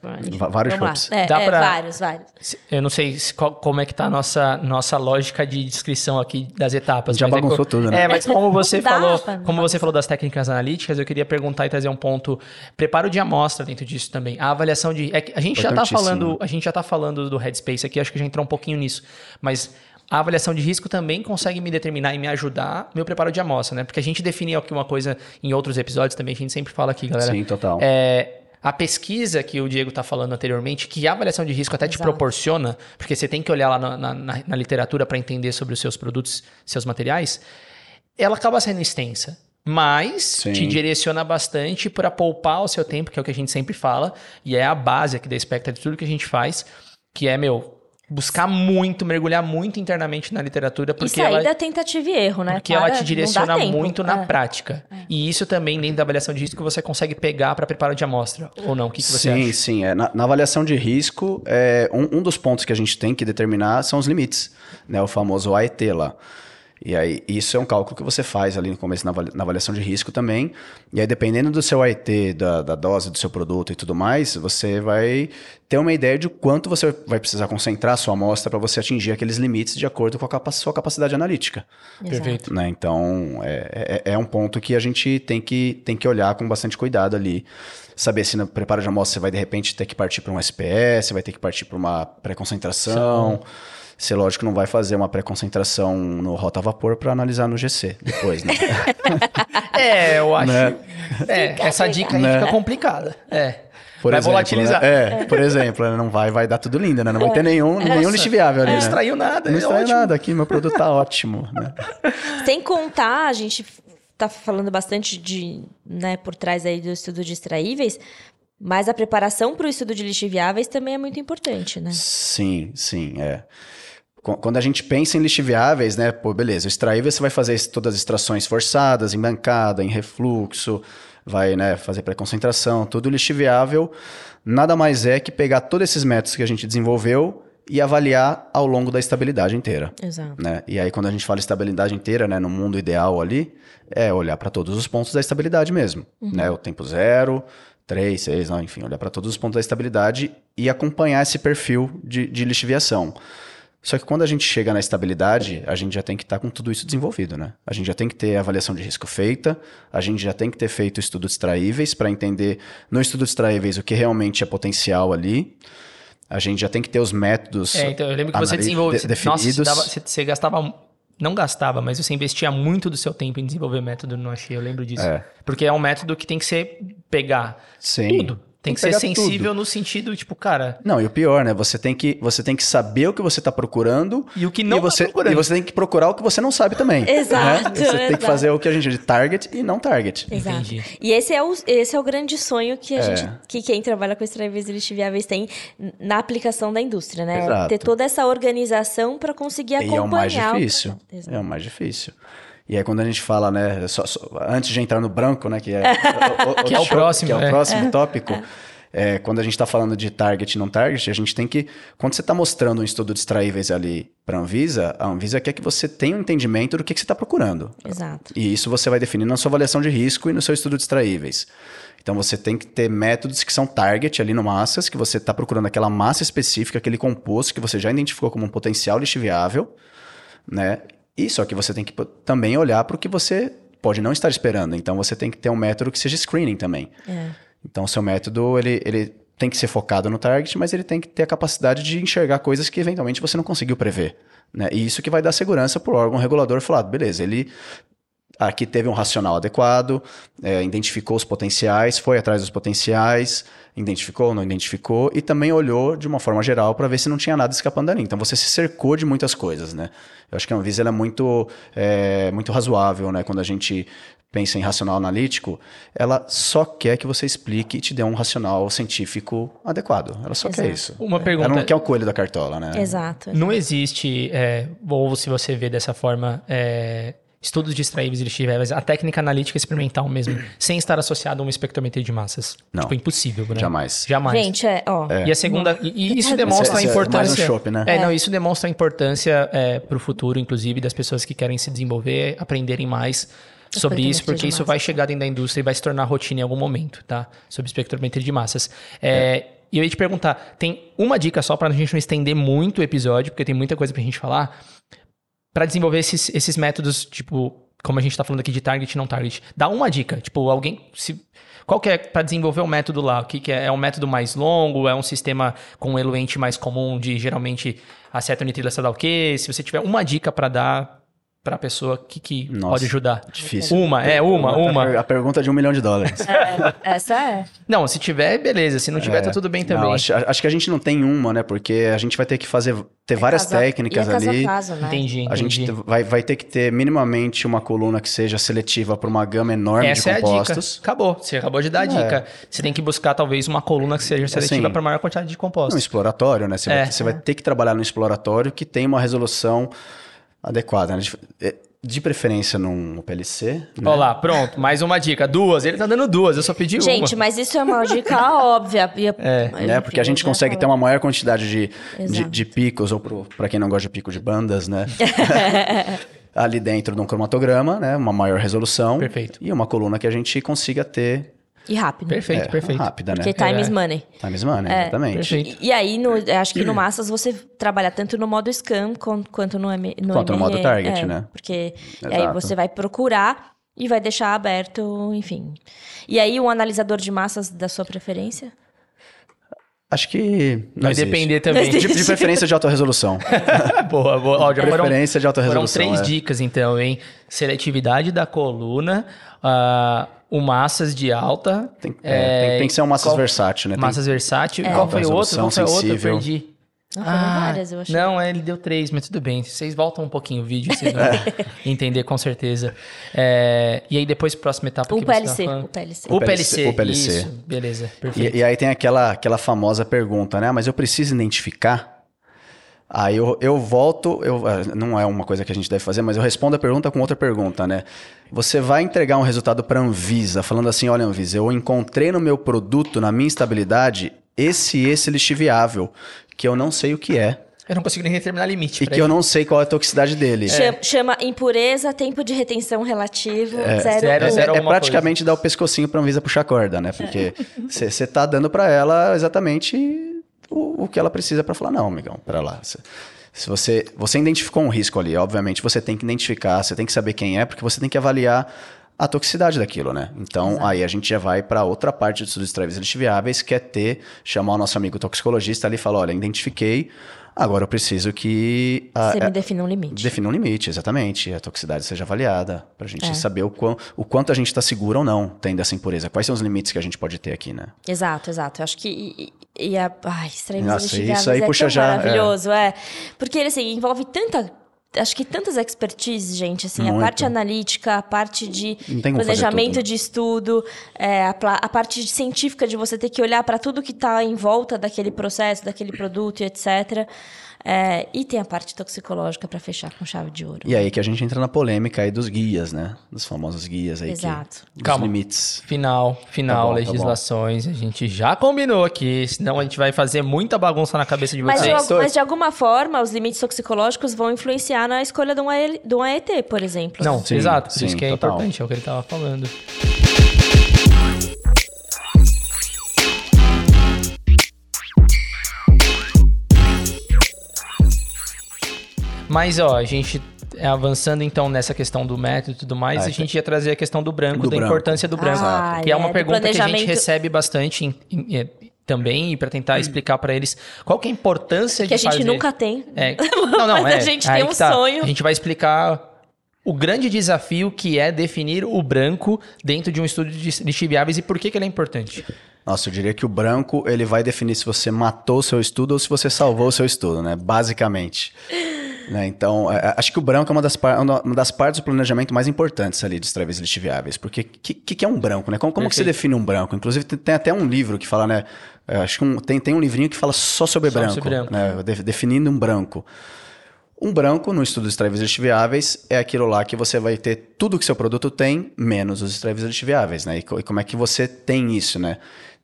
vários chutes. É, Dá é, pra- vários, vários. Eu não sei se- qual- como é que tá a nossa, nossa lógica de descrição aqui das etapas. Já é bagunçou co- tudo, né? É, mas como você (laughs) dá falou, pra como você falou das técnicas analíticas, eu queria perguntar e trazer um ponto. Preparo de amostra dentro disso também. A avaliação de. é que a gente já tá falando, a gente já tá falando do headspace aqui, acho que já entrou um pouquinho nisso. Mas a avaliação de risco também consegue me determinar e me ajudar no meu preparo de amostra, né? Porque a gente definiu aqui uma coisa em outros episódios também, a gente sempre fala aqui, galera. Sim, total. É, a pesquisa que o Diego está falando anteriormente, que a avaliação de risco até te Exato. proporciona, porque você tem que olhar lá na, na- na- na literatura para entender sobre os seus produtos, seus materiais, ela acaba sendo extensa. Mas Sim. te direciona bastante para poupar o seu tempo, que é o que a gente sempre fala, e é a base aqui da Spectra de tudo que a gente faz, que é, meu, buscar muito, mergulhar muito internamente na literatura, E porque sair ela, da tentativa e erro, né? porque ela Para- te não dá direciona muito na É. prática. E isso também, dentro da avaliação de risco, você consegue pegar para preparo de amostra, ou não? O que, que você sim, acha? sim. É. Na, na avaliação de risco, é, um, um dos pontos que a gente tem que determinar são os limites, né? O famoso AET lá. E aí, isso é um cálculo que você faz ali no começo na avali- na avaliação de risco também. E aí, dependendo do seu AET, da, da dose do seu produto e tudo mais, você vai ter uma ideia de quanto você vai precisar concentrar a sua amostra para você atingir aqueles limites de acordo com a capa- sua capacidade analítica. Exato. Perfeito. né? Então, é, é, é um ponto que a gente tem que, tem que olhar com bastante cuidado ali. Saber se no preparo de amostra você vai, de repente, ter que partir para um SPS, você vai ter que partir para uma pré-concentração. Você, lógico, não vai fazer uma pré-concentração no rota a vapor para analisar no GC depois, né? (laughs) É, eu acho. Né? É, essa dica aí Né? fica complicada. É. Por vai exemplo, volatilizar. né? É, por exemplo, né? não vai, vai dar tudo lindo, né? Não vai ter nenhum, nenhum lixo viável ali, Não né? extraiu nada. Não é extraiu ótimo. nada aqui, meu produto tá ótimo, né? (laughs) Sem contar, a gente tá falando bastante de, né, por trás aí do estudo de extraíveis, mas a preparação para o estudo de lixo viáveis também é muito importante, né? Sim, sim, é. Qu- Quando a gente pensa em lixiviáveis, né? Pô, beleza, o extraível você vai fazer todas as extrações forçadas, em bancada, em refluxo, vai né, fazer pré-concentração, tudo lixiviável. Nada mais é que pegar todos esses métodos que a gente desenvolveu e avaliar ao longo da estabilidade inteira. Exato. Né? E aí, quando a gente fala estabilidade inteira, né, no mundo ideal ali, é olhar para todos os pontos da estabilidade mesmo. Né? O tempo zero, 3, 6, não, enfim, olhar para todos os pontos da estabilidade e acompanhar esse perfil de, de lixiviação. Só que quando a gente chega na estabilidade, a gente já tem que estar com tudo isso desenvolvido, né? A gente já tem que ter avaliação de risco feita, a gente já tem que ter feito estudos extraíveis para entender no estudo extraíveis o que realmente é potencial ali. A gente já tem que ter os métodos É, então eu lembro que você desenvolveu. de- você- Nossa, você, definidos. dava- você- você gastava. Não gastava, mas você investia muito do seu tempo em desenvolver método no Achei, eu lembro disso. É. Porque é um método que tem que ser pegar Sim. tudo. Tem que, ser sensível tudo. no sentido, tipo, cara. Não, e o pior, né? Você tem que, você tem que saber o que você está procurando E o que não e tá você, procurando. E você tem que procurar o que você não sabe também. Exato, né? Você tem que exato. fazer o que a gente chama de target e não target. Exato. Entendi. E esse é, o, esse é o grande sonho que a É. gente, que quem trabalha com extraíveis e lixo viáveis tem na aplicação da indústria, né? Exato. Ter toda essa organização para conseguir E acompanhar. é o mais o difícil. Exato. É o mais difícil. E aí quando a gente fala, né, só- só- antes de entrar no branco, né, que é (laughs) o, o- Que é o show- próximo, que é o é. próximo tópico, é, quando a gente está falando de target e não target, a gente tem que, quando você está mostrando um estudo de extraíveis ali para a Anvisa, a Anvisa quer que você tenha um entendimento do que, que você está procurando. Exato. E isso você vai definir na sua avaliação de risco e no seu estudo de extraíveis. Então você tem que ter métodos que são target ali no massas, que você está procurando aquela massa específica, aquele composto que você já identificou como um potencial lixiviável, né? E só que você tem que também olhar para o que você pode não estar esperando. Então você tem que ter um método que seja screening também. É. Então o seu método ele, ele tem que ser focado no target, mas ele tem que ter a capacidade de enxergar coisas que eventualmente você não conseguiu prever. Né? E isso que vai dar segurança para o órgão regulador falar, beleza, ele aqui teve um racional adequado, é, identificou os potenciais, foi atrás dos potenciais, identificou ou não identificou, e também olhou de uma forma geral para ver se não tinha nada escapando dali. Então você se cercou de muitas coisas, né? Eu acho que a Anvisa ela é muito, é, muito razoável, né? Quando a gente pensa em racional analítico, ela só quer que você explique e te dê um racional científico adequado. Ela só quer Exato. isso. Uma Ela pergunta. não quer o coelho da cartola, né? Exato. Não existe, é, ou se você vê dessa forma, é, estudos de extraíveis e lixiviáveis, a técnica analítica experimental mesmo, (clears throat) sem estar associado a uma espectrometria de massas. Não. Tipo, impossível, né? Jamais. Jamais. Gente, é, ó. E a segunda, e, e isso demonstra Esse- a esse é mais um importância. chopp, né? É, não, isso demonstra a importância é, para o futuro, inclusive, das pessoas que querem se desenvolver, aprenderem mais sobre isso, porque isso vai chegar dentro da indústria e vai se tornar rotina em algum momento, tá? Sobre espectrometria de massas. É, E eu ia te perguntar, tem uma dica só para a gente não estender muito o episódio, porque tem muita coisa pra gente falar, para desenvolver esses, esses métodos, tipo, como a gente tá falando aqui de target e não target. Dá uma dica, tipo, alguém se qual que é para desenvolver o método lá? O que, que é? É um método mais longo? É um sistema com um eluente mais comum de geralmente acetonitrila sei lá o quê? Se você tiver uma dica para dar para a pessoa, que, que Nossa, pode ajudar? Difícil. Uma, é uma, uma. A pergunta de um milhão de dólares. Essa é. Não, se tiver, beleza. Se não tiver, tá tudo bem também. Não, acho, acho que a gente não tem uma, né? Porque a gente vai ter que fazer ter várias Caso a- técnicas é ali. caso, né? Entendi, A gente entendi. vai, vai ter que ter minimamente uma coluna que seja seletiva para uma gama enorme Essa é de a dica. compostos. Acabou. Você acabou de dar a dica. Você tem que buscar, talvez, uma coluna que seja seletiva Assim, para maior quantidade de Um compostos. exploratório, né? Você, É. vai, você vai ter que trabalhar no exploratório que tem uma resolução adequada. Né? De, de preferência num PLC. Né? Olha lá, pronto. Mais uma dica. Duas. Ele tá dando duas. Eu só pedi Gente, uma. mas isso é uma dica óbvia. É, né? Porque a gente consegue ter uma maior quantidade de, de, de picos, ou para quem não gosta de pico de bandas, né? (laughs) Ali dentro de um cromatograma, né? Uma maior resolução. Perfeito. E uma coluna que a gente consiga ter E rápido. Perfeito, é, perfeito. rápida, né? Porque time É. is money. Time is money, É, exatamente. perfeito. E, e aí, no, acho que no Massas você trabalha tanto no modo scan com- quanto no, M, no Quanto no modo target, é, né? Porque aí você vai procurar e vai deixar aberto, enfim. E aí, um analisador de massas da sua preferência? Acho que. não Vai existe. depender também. De, de preferência de alta resolução. (laughs) boa, boa. Ó, já foram, preferência de alta foram resolução. três é. dicas, então, hein? Seletividade da coluna, ah, o massas de alta. Tem, é, tem, tem que ser um massas qual- versátil, né? Tem- Massas versátil. É. Qual foi o outro? Qual foi o outro? Eu perdi. Não, foram várias, eu achei. Não, é, ele deu três, mas tudo bem. Vocês voltam um pouquinho o vídeo, vocês (laughs) vão entender com certeza. É, e aí depois, próxima etapa O que você PLC, falando? o PLC. O PLC, O PLC. Isso, beleza, perfeito. E, e aí tem aquela, aquela famosa pergunta, né? Mas eu preciso identificar? Aí eu, eu volto, eu, ah, não é uma coisa que a gente deve fazer, mas eu respondo a pergunta com outra pergunta, né? Você vai entregar um resultado para a Anvisa, falando assim, olha Anvisa, eu encontrei no meu produto, na minha estabilidade, esse e esse lixiviável, que eu não sei o que é, Eu não consigo nem determinar limite. e que eu ele. não sei qual é a toxicidade dele. Chama, chama impureza, tempo de retenção relativo, zero, zero, um. É, zero. é alguma praticamente dar o pescocinho pra Anvisa puxar a corda, né? Porque (laughs) você tá dando pra ela exatamente o, o que ela precisa pra falar, não, amigão, pera lá. Se você, você identificou um risco ali, obviamente você tem que identificar, você tem que saber quem é, porque você tem que avaliar a toxicidade daquilo, né? Então, aí a gente já vai para outra parte dos estudos extraíveis lixiviáveis, que é ter, chamar o nosso amigo toxicologista ali e falar, olha, identifiquei Agora eu preciso que. A, Você a, me defina um limite. Defina um limite, exatamente. A toxicidade seja avaliada, para a gente É. saber o, quão, o quanto a gente está seguro ou não tendo essa impureza. Quais são os limites que a gente pode ter aqui, né? Exato, exato. Eu acho que. E, e- a. Ai, Nossa, investigáveis isso aí é puxa já, é. maravilhoso, é. Porque ele assim, envolve tanta. Acho que tantas expertises, gente, assim, a Muito. parte analítica, a parte de planejamento de estudo, é, a, a parte de científica de você ter que olhar para tudo que está em volta daquele processo, daquele produto e etc. É, e tem a parte toxicológica para fechar com chave de ouro. E aí que a gente entra na polêmica aí dos guias, né? Dos famosos guias aí. Exato. Que, dos Calma. limites. Final, final, Tá bom, tá legislações. A gente já combinou aqui, senão a gente vai fazer muita bagunça na cabeça de Mas de, vocês. mas de alguma forma, os limites toxicológicos vão influenciar na escolha de um, AET, por exemplo. Não, Sim, exato, por sim, isso que é total. importante, é o que ele tava falando. Mas, ó, a gente é, avançando então nessa questão do método e tudo mais, Ah, a gente ia trazer a questão do branco, Do da branco. importância do branco. Ah, que é uma é, do pergunta que a gente recebe bastante em- em- é, também, para tentar explicar para eles qual que é a importância Que a de gente fazer... nunca tem. É, (laughs) não, não, Mas a é, gente aí tem um que tá. sonho. A gente vai explicar o grande desafio que é definir o branco dentro de um estudo de lixiviáveis e por que, que ele é importante. Nossa, eu diria que o branco ele vai definir se você matou o seu estudo ou se você salvou o seu estudo, né? Basicamente. Né? Então, é, é, acho que o branco é uma das, uma das partes do planejamento mais importantes ali dos travês lixiviáveis. Porque o que, que, é um branco, né? Como, como que você Perfeito. define um branco? Inclusive, tem, até um livro que fala, né? é, acho que um- tem, tem um livrinho que fala só sobre Só branco. sobre branco. né? De- definindo um branco. Um branco, no estudo dos travês lixiviáveis, é aquilo lá que você vai ter tudo que seu produto tem, menos os travês lixiviáveis, né? E, e como é que você tem isso, né?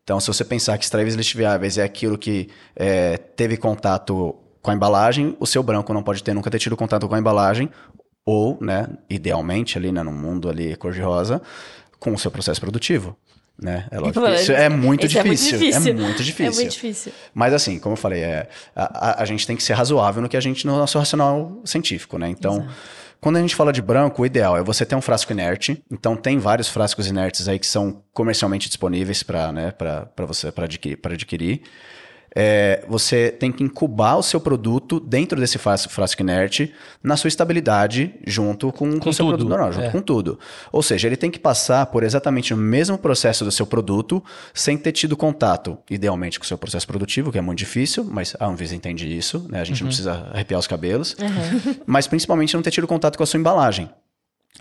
Então, se você pensar que extraíveis lixiviáveis é aquilo que é, teve contato com a embalagem, o seu branco não pode ter nunca ter tido contato com a embalagem, ou, né, idealmente ali, né, no mundo ali cor-de-rosa, com o seu processo produtivo. Né? É lógico isso é muito Isso é muito difícil. difícil. É muito difícil. É muito difícil. Mas assim, como eu falei, é, a, a- a gente tem que ser razoável no que a gente, no nosso racional científico, né? Então, quando a gente fala de branco, o ideal é você ter um frasco inerte. Então, tem vários frascos inertes aí que são comercialmente disponíveis para né, pra- pra você para adquirir. Pra adquirir. É, você tem que incubar o seu produto dentro desse frasco, frasco inerte na sua estabilidade junto com, com o seu tudo, produto normal, junto é. com tudo. Ou seja, ele tem que passar por exatamente o mesmo processo do seu produto sem ter tido contato, idealmente, com o seu processo produtivo, que é muito difícil, mas a Anvisa entende isso, né? A gente não precisa arrepiar os cabelos. Mas principalmente não ter tido contato com a sua embalagem.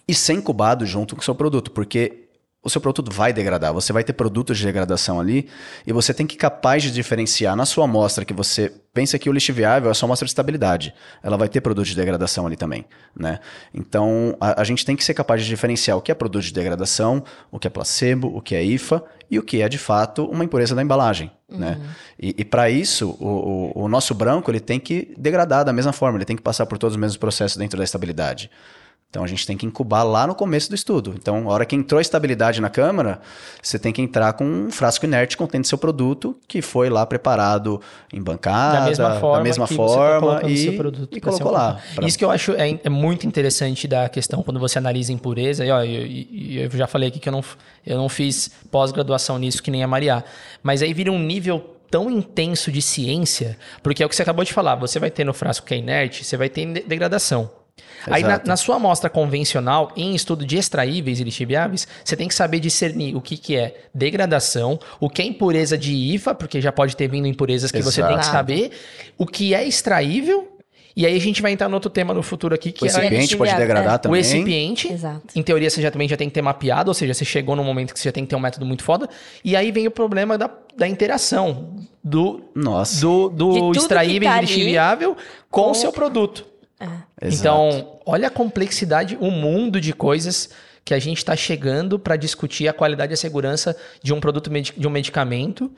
E ser incubado junto com o seu produto, porque o seu produto vai degradar, você vai ter produtos de degradação ali, e você tem que ser capaz de diferenciar na sua amostra que você pensa que o lixo viável é só amostra de estabilidade. Ela vai ter produto de degradação ali também, né? Então, a, a gente tem que ser capaz de diferenciar o que é produto de degradação, o que é placebo, o que é IFA e o que é, de fato, uma impureza da embalagem, né? E, e para isso, o, o- o nosso branco, ele tem que degradar da mesma forma, ele tem que passar por todos os mesmos processos dentro da estabilidade. Então a gente tem que incubar lá no começo do estudo. Então, a hora que entrou a estabilidade na câmara, você tem que entrar com um frasco inerte contendo seu produto que foi lá preparado em bancada, da mesma forma, da mesma tá forma colocando e, e colocou lá. pra- Isso que eu acho é, é muito interessante da questão quando você analisa impureza. E, ó, eu, e- eu já falei aqui que eu não, eu não fiz pós-graduação nisso que nem a Maria. Mas aí vira um nível tão intenso de ciência, porque é o que você acabou de falar. Você vai ter no frasco que é inerte, você vai ter de- Aí na, Exato. na sua amostra convencional, em estudo de extraíveis e lixiviáveis, você tem que saber discernir o que, que é degradação, o que é impureza de IFA, porque já pode ter vindo impurezas que você tem que Exato. saber, o que é extraível, e aí a gente vai entrar no outro tema no futuro aqui, que O é recipiente pode lixiviável, degradar é. o também. recipiente. Exato. Em teoria, você já também já tem que ter mapeado, ou seja, você chegou num momento que você já tem que ter um método muito foda. E aí vem o problema da, da interação do, Nossa. do, do tá e lixiviável com com- o seu produto. Exato. Então, olha a complexidade, o mundo de coisas que a gente está chegando para discutir a qualidade e a segurança de um produto, de um medicamento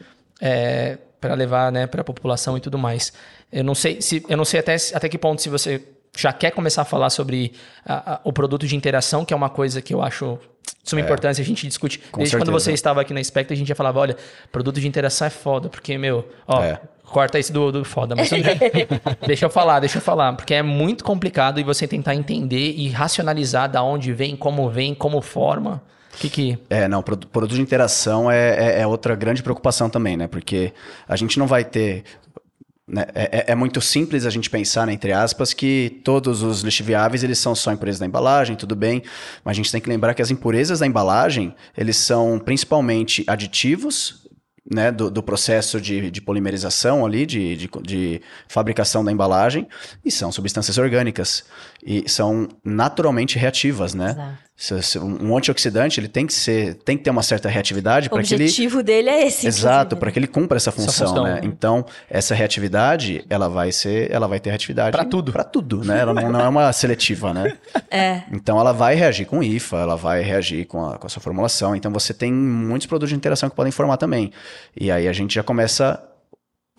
para levar né, para a população e tudo mais. Eu não sei se eu não sei até, até que ponto se você já quer começar a falar sobre a- a- o produto de interação, que é uma coisa que eu acho de suma importância, a gente discute. Com Desde quando certeza. você estava aqui na Spectre, a gente já falava, olha, produto de interação é foda, porque, meu, ó, É. corta isso do, do foda, mas tudo bem. (laughs) deixa eu falar, deixa eu falar, porque é muito complicado e você tentar entender e racionalizar da onde vem, como vem, como forma. Que que... É, não, produ- produto de interação é, é- é outra grande preocupação também, né? Porque a gente não vai ter. Né, é, é, muito simples a gente pensar, né, entre aspas, que todos os lixiviáveis eles são só impurezas da embalagem, tudo bem, mas a gente tem que lembrar que as impurezas da embalagem eles são principalmente aditivos né, do, do, processo de, de polimerização ali, de, de, de, fabricação da embalagem, e são substâncias orgânicas. E são naturalmente reativas, né? Exato. Um antioxidante, ele tem que ser, tem que ter uma certa reatividade para que ele... O objetivo dele é esse. Exato, para que ele cumpra essa função, essa função né? né? Então, essa reatividade, ela vai ser, ela vai ter reatividade... Para tudo. Para tudo, né? Ela não, não, é uma seletiva, né? (laughs) É. Então, ela vai reagir com IFA, ela vai reagir com a, com a sua formulação. Então, você tem muitos produtos de interação que podem formar também. E aí, a gente já começa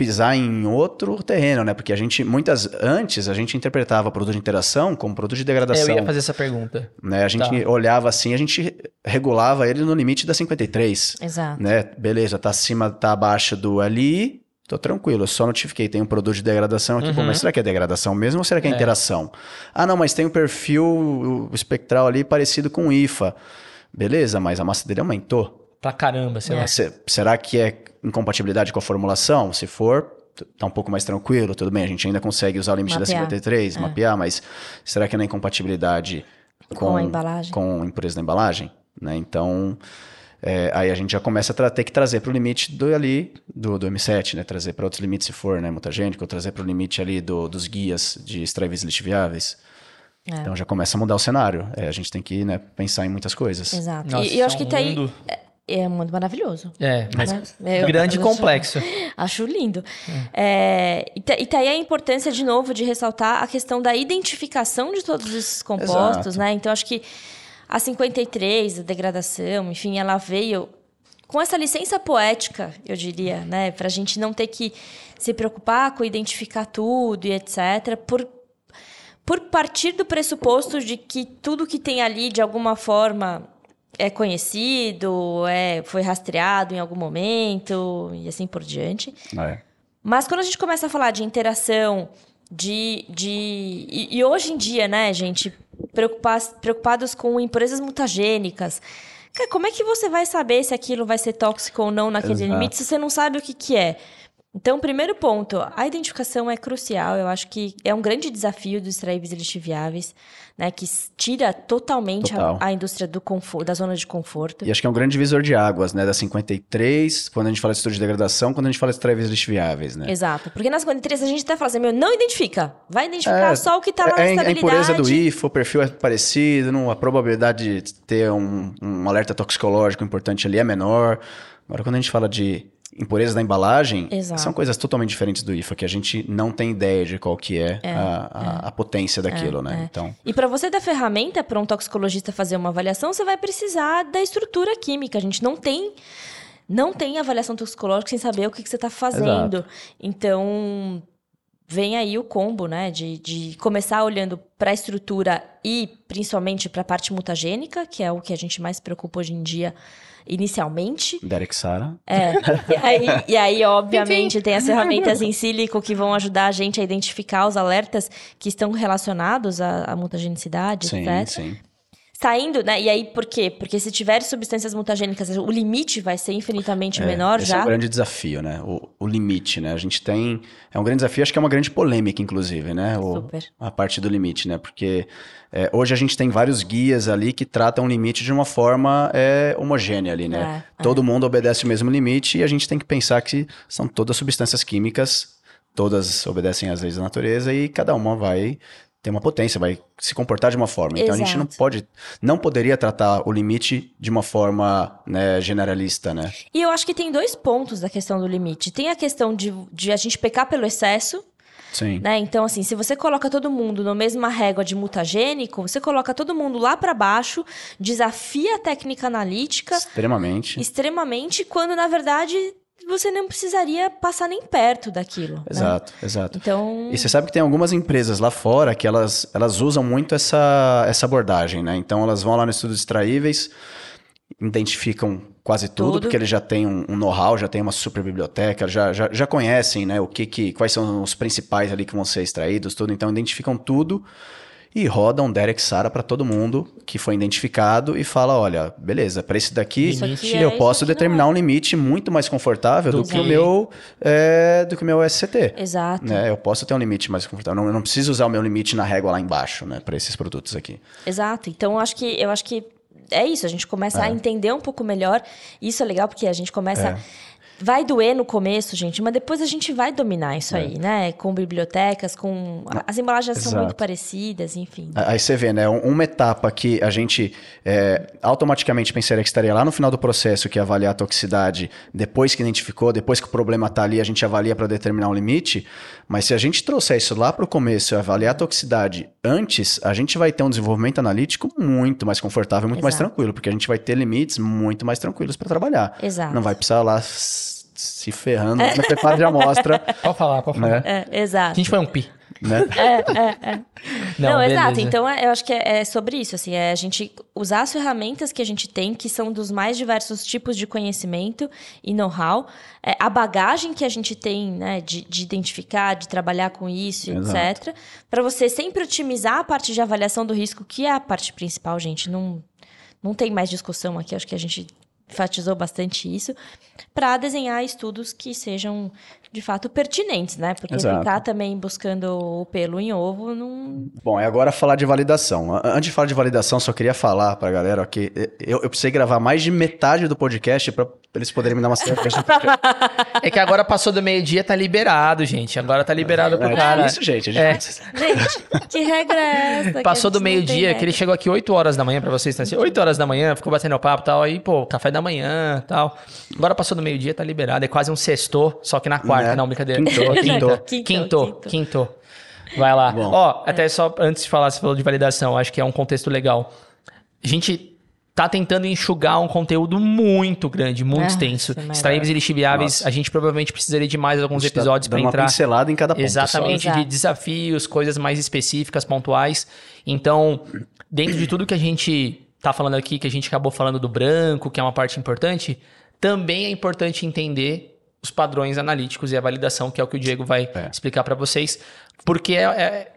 pisar em outro terreno, né? Porque a gente, muitas antes, a gente interpretava produto de interação como produto de degradação. É, eu ia fazer essa pergunta. Né? A gente tá. olhava assim, a gente regulava ele no limite da 53. Exato. Né? Beleza, tá acima, tá abaixo do ali, tô tranquilo, eu só notifiquei, tem um produto de degradação aqui, uhum. pô, mas será que é degradação mesmo ou será que é, é, interação? Ah, não, mas tem um perfil espectral ali parecido com o IFA. Beleza, mas a massa dele aumentou. Pra caramba, sei é. lá. Será que é incompatibilidade com a formulação? Se for, tá um pouco mais tranquilo, tudo bem, a gente ainda consegue usar o limite mapear. da 53, é. mapear, mas será que não é incompatibilidade com, com a embalagem? Com a impureza da embalagem? Né? Então, é, aí a gente já começa a ter que trazer para o limite do ali do, do M7, né? Trazer para outros limites se for, né? Mutagênico, ou trazer para o limite ali do, dos guias de extraíveis lixiviáveis. É. Então já começa a mudar o cenário. É, a gente tem que né, pensar em muitas coisas. Exato. Nossa, e, eu acho que tá aí é muito maravilhoso. É, mas né? grande e complexo. (laughs) Acho, lindo. É. É, e, tá, e tá aí a importância, de novo, de ressaltar a questão da identificação de todos esses compostos, Exato. né? Então, acho que a 53, a degradação, enfim, ela veio com essa licença poética, eu diria, né? Para a gente não ter que se preocupar com identificar tudo e etc., por, por partir do pressuposto de que tudo que tem ali, de alguma forma, é conhecido, é, foi rastreado em algum momento e assim por diante. É. Mas quando a gente começa a falar de interação, de. de e, e hoje em dia, né, gente, preocupados com empresas mutagênicas. Como é que você vai saber se aquilo vai ser tóxico ou não naquele Exato. limite se você não sabe o que, que é? Então, primeiro ponto, a identificação é crucial. Eu acho que é um grande desafio dos extraíveis lixiviáveis, né, que tira totalmente Total. a, a, indústria do conforto, da zona de conforto. E acho que é um grande divisor de águas, né, da 53, quando a gente fala de estudo de degradação, quando a gente fala de extraíveis lixiviáveis, né? Exato. Porque na 53 a gente até fala assim, meu, não identifica. Vai identificar é, só o que está lá é, na estabilidade. A impureza do IFO, o perfil é parecido, não, a probabilidade de ter um, um alerta toxicológico importante ali é menor. Agora, quando a gente fala de impurezas da embalagem Exato. são coisas totalmente diferentes do IFA, que a gente não tem ideia de qual que é, é, a, a, é. a, potência daquilo, é, né? É. Então... E para você dar ferramenta para um toxicologista fazer uma avaliação, você vai precisar da estrutura química. A gente não tem não tem avaliação toxicológica sem saber o que, que você está fazendo. Exato. Então, vem aí o combo, né? De, de começar olhando para a estrutura e principalmente para a parte mutagênica, que é o que a gente mais se preocupa hoje em dia inicialmente. Derek Sara. É. E aí, e aí obviamente, tem as ferramentas em sílico que vão ajudar a gente a identificar os alertas que estão relacionados à, à mutagenicidade, sim, etc. Sim saindo, né? E aí, por quê? Porque se tiver substâncias mutagênicas, o limite vai ser infinitamente é, menor esse já. é um grande desafio, né? O, o, limite, né? A gente tem... É um grande desafio, acho que é uma grande polêmica, inclusive, né? O, Super. A parte do limite, né? Porque é, hoje a gente tem vários guias ali que tratam o limite de uma forma é, homogênea ali, né? É, Todo é. mundo obedece o mesmo limite e a gente tem que pensar que são todas substâncias químicas todas obedecem às leis da natureza e cada uma vai tem uma potência, vai se comportar de uma forma. Então Exato. a gente não pode, não poderia tratar o limite de uma forma né, generalista, né? E eu acho que tem dois pontos da questão do limite. Tem a questão de, de a gente pecar pelo excesso. Sim. Né? Então, assim, se você coloca todo mundo na mesma régua de mutagênico, você coloca todo mundo lá para baixo, desafia a técnica analítica. Extremamente. Extremamente, quando na verdade você não precisaria passar nem perto daquilo. Né? Exato, né? exato. Então... E você sabe que tem algumas empresas lá fora que elas, elas usam muito essa, essa abordagem, né? Então elas vão lá no estudo extraíveis, identificam quase tudo, tudo. porque eles já têm um, um know-how, já têm uma super biblioteca, já, já, já conhecem, né? O que, que quais são os principais ali que vão ser extraídos, tudo. Então identificam tudo e roda um Derek Sara para todo mundo que foi identificado e fala, olha, beleza, para esse daqui é, eu isso posso determinar é. um limite muito mais confortável do, Do que o meu é, do que o meu SCT. Exato. Né? Eu posso ter um limite mais confortável. Não, eu não preciso usar o meu limite na régua lá embaixo, né, para esses produtos aqui. Exato. Então, eu acho que eu acho que é isso. A gente começa a entender um pouco melhor. Isso é legal porque a gente começa. Vai doer no começo, gente, mas depois a gente vai dominar isso aí, né? Com bibliotecas, com. As embalagens são Exato. muito parecidas, enfim. Aí você vê, né? um- Uma etapa que a gente é, automaticamente pensaria que estaria lá no final do processo, que é avaliar a toxicidade, depois que identificou, depois que o problema está ali, a gente avalia para determinar um limite. Mas se a gente trouxer isso lá para o começo e avaliar a toxicidade antes, a gente vai ter um desenvolvimento analítico muito mais confortável, muito mais Exato. tranquilo, porque a gente vai ter limites muito mais tranquilos para trabalhar. Exato. Não vai precisar lá se ferrando na preparo de amostra, Pode falar, pode falar. né? É, A exato. gente foi um pi. né? (laughs) Não, beleza. exato. Então, é- eu acho que é, é sobre isso, assim, é a gente usar as ferramentas que a gente tem, que são dos mais diversos tipos de conhecimento e know-how, é, a bagagem que a gente tem, né, de, de identificar, de trabalhar com isso, Exato. etc, para você sempre otimizar a parte de avaliação do risco, que é a parte principal, gente. Não, não tem mais discussão aqui, acho que a gente enfatizou bastante isso, para desenhar estudos que sejam de fato pertinentes, né? Porque Exato. ficar também buscando o pelo em ovo não, Bom, é agora falar de validação. Antes de falar de validação, só queria falar pra galera ó, que eu, eu precisei gravar mais de metade do podcast pra eles poderem me dar uma (laughs) cerveja. É que agora passou do meio-dia, tá liberado, gente. Agora tá liberado pro É cara. isso, gente. É. Gente, que regra é essa? Passou do meio-dia, que ele chegou aqui 8 horas da manhã pra vocês. Tá? assim, 8 horas da manhã, ficou batendo papo e tal. Aí, pô, café da manhã tal. Agora passou do meio-dia, tá liberado. É quase um sexto, só que na quarta. Né? Não, brincadeira. Quintou, É (laughs) quintou. Quinto, Quintou, quinto. Vai lá. Bom. Ó, até só antes de falar, você falou de validação, acho que é um contexto legal. A gente tá tentando enxugar um conteúdo muito grande, muito Ah, extenso. é Extraíveis e lixiviáveis, a gente provavelmente precisaria de mais alguns tá episódios pra uma entrar. pincelada em cada ponto. Exatamente, Exato. de desafios, coisas mais específicas, pontuais. Então, dentro de tudo que a gente tá falando aqui, que a gente acabou falando do branco, que é uma parte importante, também é importante entender os padrões analíticos e a validação, que é o que o Diego vai É. explicar para vocês, porque é- é-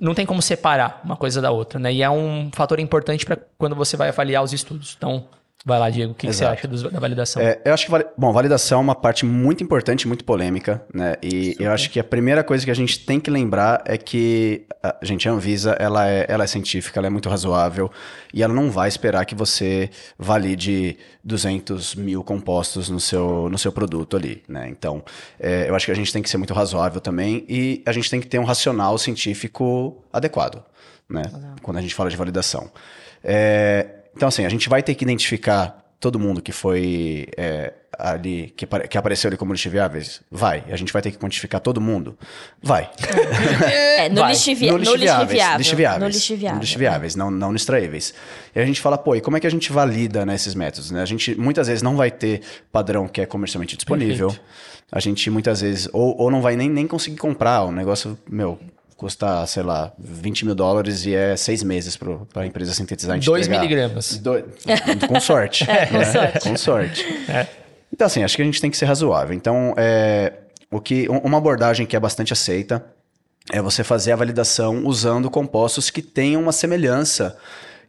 não tem como separar uma coisa da outra, né? E é um fator importante para quando você vai avaliar os estudos. Então, vai lá, Diego, o que, que você acha dos- da validação? É, eu acho que, bom, validação é uma parte muito importante, muito polêmica, né? E eu acho que a primeira coisa que a gente tem que lembrar é que, a, gente, a Anvisa, ela é, ela é científica, ela é muito razoável e ela não vai esperar que você valide 200 mil compostos no seu, no seu produto ali, né? Então, é, eu acho que a gente tem que ser muito razoável também e a gente tem que ter um racional científico adequado, né? Quando a gente fala de validação. É, então, assim, a gente vai ter que identificar todo mundo que foi é, ali, que, que apareceu ali como lixo viáveis? Vai. A gente vai ter que quantificar todo mundo? Vai. É, no Vai. lixivia- no no lixo viáveis. lixiviável. Viáveis. No lixiviável. No lixo viáveis, não, não no extraíveis. E a gente fala, pô, e como é que a gente valida né, esses métodos? Né? A gente muitas vezes não vai ter padrão que é comercialmente disponível. Perfeito. A gente muitas vezes, ou, ou não vai nem, nem conseguir comprar. O negócio, meu, custa, sei lá, 20 mil dólares e é seis meses para a empresa sintetizar. a gente 2 entregar. miligramas. Do- (laughs) Com sorte. É, com né? sorte. Com sorte. Então, assim, acho que a gente tem que ser razoável. Então, é, o que, um- uma abordagem que é bastante aceita é você fazer a validação usando compostos que tenham uma semelhança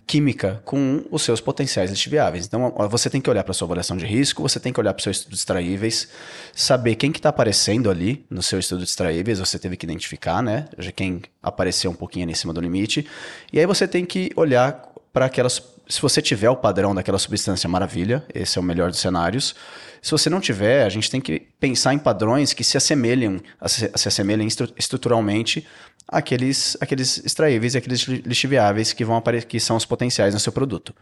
química com os seus potenciais lixiviáveis. Então, você tem que olhar para sua avaliação de risco, você tem que olhar para o seu estudo de extraíveis, saber quem que está aparecendo ali no seu estudo de extraíveis, você teve que identificar, né? Quem apareceu um pouquinho ali em cima do limite. E aí você tem que olhar para aquelas... Se você tiver o padrão daquela substância, maravilha, esse é o melhor dos cenários. Se você não tiver, a gente tem que pensar em padrões que se assemelhem, se, se assemelhem estru- estruturalmente àqueles, àqueles extraíveis e aqueles li- lixiviáveis que, vão que são os potenciais no seu produto.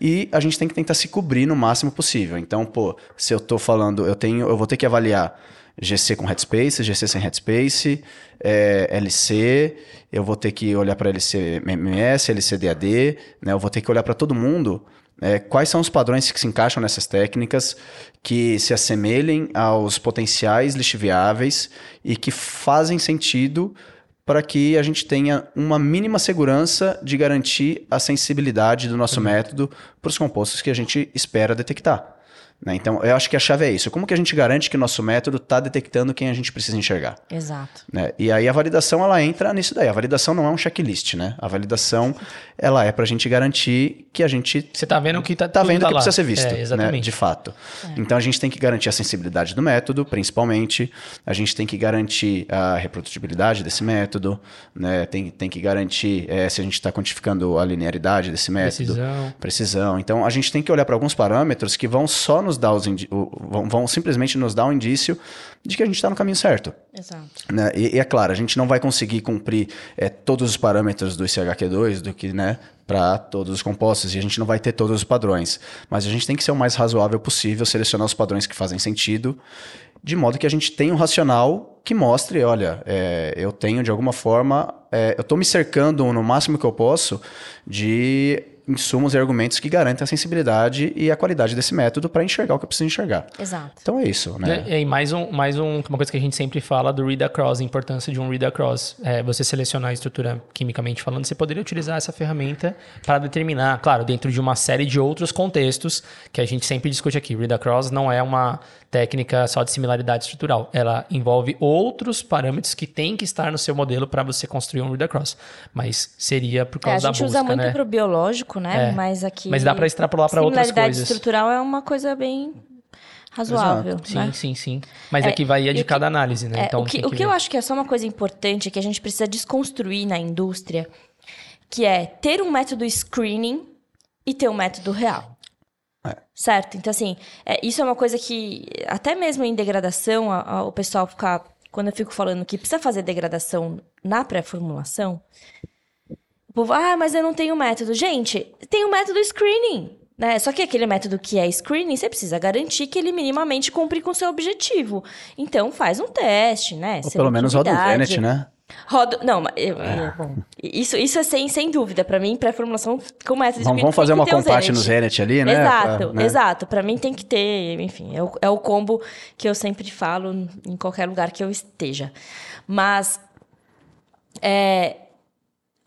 E a gente tem que tentar se cobrir no máximo possível. Então, pô, se eu tô falando, eu tenho, eu vou ter que avaliar GC com headspace, GC sem headspace, é, LC, eu vou ter que olhar para LC MMS, LC DAD, né? Eu vou ter que olhar para todo mundo. é, quais são os padrões que se encaixam nessas técnicas, que se assemelhem aos potenciais lixiviáveis e que fazem sentido para que a gente tenha uma mínima segurança de garantir a sensibilidade do nosso método para os compostos que a gente espera detectar. Né? Então, eu acho que a chave é isso. Como que a gente garante que o nosso método está detectando quem a gente precisa enxergar? Exato. Né? E aí a validação, ela entra nisso daí. A validação não é um checklist, né? A validação, ela é para a gente garantir que a gente... Você está vendo que está tá vendo tá que lá. precisa ser visto, É, né? exatamente. De fato. Então, a gente tem que garantir a sensibilidade do método, principalmente. A gente tem que garantir a reprodutibilidade desse método, né? Tem, tem que garantir eh, se a gente está quantificando a linearidade desse método. Precisão. Precisão. Então, a gente tem que olhar para alguns parâmetros que vão só nos dar os vão, vão simplesmente nos dar um indício de que a gente está no caminho certo. Exato. né? E, e é claro, a gente não vai conseguir cumprir eh, todos os parâmetros do ICHQ2 do que, né, para todos os compostos e a gente não vai ter todos os padrões, mas a gente tem que ser o mais razoável possível, selecionar os padrões que fazem sentido, de modo que a gente tenha um racional que mostre, olha, eh, eu tenho de alguma forma, eh, eu estou me cercando no máximo que eu posso de insumos e argumentos que garantem a sensibilidade e a qualidade desse método para enxergar o que eu preciso enxergar. Exato. Então é isso, né? É, E mais, um, mais um, uma coisa que a gente sempre fala do read across, a importância de um read across. É, você selecionar a estrutura quimicamente falando, você poderia utilizar essa ferramenta para determinar, claro, dentro de uma série de outros contextos que a gente sempre discute aqui. Read across não é uma técnica só de similaridade estrutural. Ela envolve outros parâmetros que têm que estar no seu modelo para você construir um read across. Mas seria por É, causa a da gente busca, usa muito né? pro biológico, né? É. Mas aqui. Mas dá para extrapolar para outras Similaridade coisas. estrutural é uma coisa bem razoável. Sim, né? sim, sim. Mas É, aqui varia e de o que- cada análise, né? É, então o que, tem o que eu acho que é só uma coisa importante que a gente precisa desconstruir na indústria, que é ter um método screening e ter um método real. É. Certo? Então, assim, é, isso é uma coisa que, até mesmo em degradação, a- a- o pessoal fica. Quando eu fico falando que precisa fazer degradação na pré-formulação, o povo, ah, mas eu não tenho método. Gente, tem o método screening. Né? Só que aquele método que é screening, você precisa garantir que ele minimamente cumpre com o seu objetivo. Então, faz um teste, né? Ou pelo menos roda o. Venet, né? Roda... Não, mas... eu- bom, isso, isso é sem, sem dúvida. Pra mim, pré-formulação com método Vamos, vamos fazer uma Zenit. no Zenet ali, né? Exato, Pra- né? exato. Pra mim tem que ter, enfim, é o, é o combo que eu sempre falo em qualquer lugar que eu esteja. Mas é,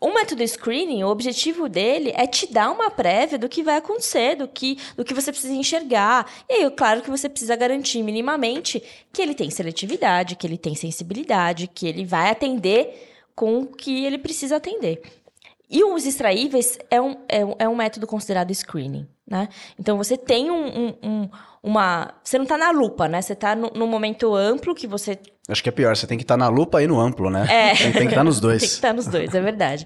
o método screening, o objetivo dele é te dar uma prévia do que vai acontecer, do que, do que você precisa enxergar. E aí, claro que você precisa garantir minimamente que ele tem seletividade, que ele tem sensibilidade, que ele vai atender com o que ele precisa atender. E os extraíveis é um, é um, é um método considerado screening, né? Então, você tem um, um- um- uma... Você não está na lupa, né? Você está no, num momento amplo que você Acho que é pior, você tem que estar na lupa e no amplo, né? É. Tem, tem que estar nos (laughs) Tem que dois. estar nos dois, é verdade.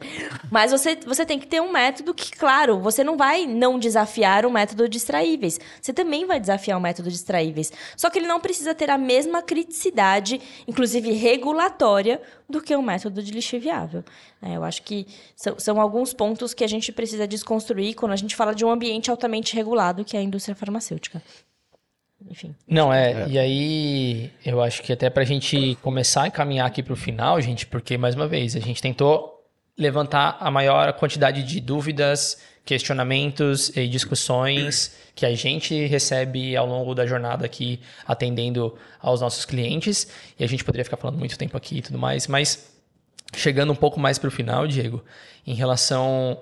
Mas você, você tem que ter um método que, claro, você não vai não desafiar o método de extraíveis. Você também vai desafiar o método de extraíveis. Só que ele não precisa ter a mesma criticidade, inclusive regulatória, do que o método de lixo viável. É, eu acho que são, são alguns pontos que a gente precisa desconstruir quando a gente fala de um ambiente altamente regulado, que é a indústria farmacêutica. Enfim. Não, é, e aí eu acho que até pra gente começar a caminhar aqui pro final, gente, porque, mais uma vez, a gente tentou levantar a maior quantidade de dúvidas, questionamentos e discussões que a gente recebe ao longo da jornada aqui, atendendo aos nossos clientes, e a gente poderia ficar falando muito tempo aqui e tudo mais, mas chegando um pouco mais pro final, Diego, em relação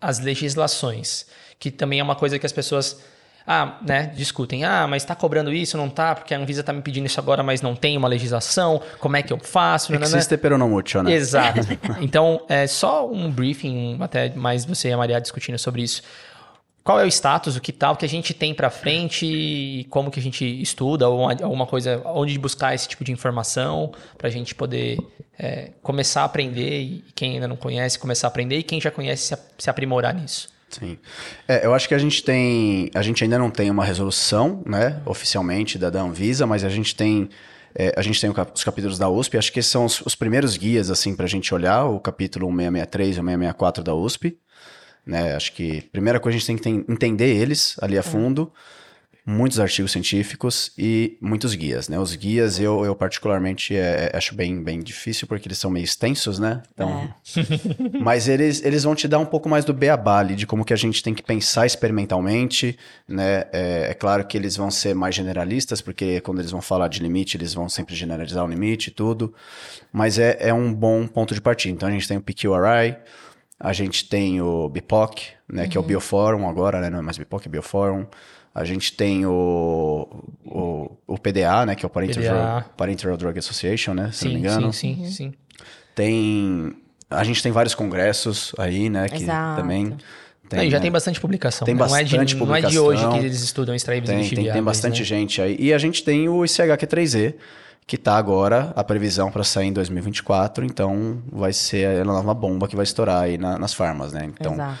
as legislações, que também é uma coisa que as pessoas ah, né, discutem. Ah, mas está cobrando isso, não tá? Porque a Anvisa está me pedindo isso agora, mas não tem uma legislação. Como é que eu faço? Existe pero no mucho, né? Exato. (laughs) Então, é só um briefing, até mais você e a Maria discutindo sobre isso. Qual é o status, o que tal, o que a gente tem para frente, e como que a gente estuda, ou alguma coisa, onde buscar esse tipo de informação, para a gente poder é, começar a aprender, e quem ainda não conhece, começar a aprender, e quem já conhece, se aprimorar nisso. Sim. É, eu acho que a gente tem. A gente ainda não tem uma resolução, né, oficialmente da, da Anvisa, mas a gente tem. é, a gente tem os capítulos da USP, acho que são os, os primeiros guias, assim, pra gente olhar, o capítulo 1663 e o 664 da USP. Né? Acho que a primeira coisa a gente tem que ten- entender eles ali a fundo. Muitos artigos científicos e muitos guias, né? Os guias eu, eu particularmente é, é- acho bem, bem difícil porque eles são meio extensos, né? Então, (laughs) mas eles, eles vão te dar um pouco mais do beabá ali, de como que a gente tem que pensar experimentalmente, né? É, é claro que eles vão ser mais generalistas, porque quando eles vão falar de limite, eles vão sempre generalizar o limite e tudo. Mas é, é um bom ponto de partida. Então a gente tem o PQRI, a gente tem o BIPOC, né? Que é o Bioforum agora, né? Não é mais BIPOC, é Bioforum. A gente tem o, o, o PDA, né? Que é o Parental. Drug, Parental Drug Association, né? Se não me Sim, engano. sim, sim, sim. Tem. A gente tem vários congressos aí, né? Que Exato. também. Não, e já né, tem bastante publicação. Tem né? não, é de, bastante não é de hoje publicação. que eles estudam extraíveis Tem, tem, tem bastante né? gente aí. E a gente tem o ICH-Q3E, que tá agora, a previsão para sair em 2024, então vai ser a nova bomba que vai estourar aí na- nas farmas, né? Então, Exato.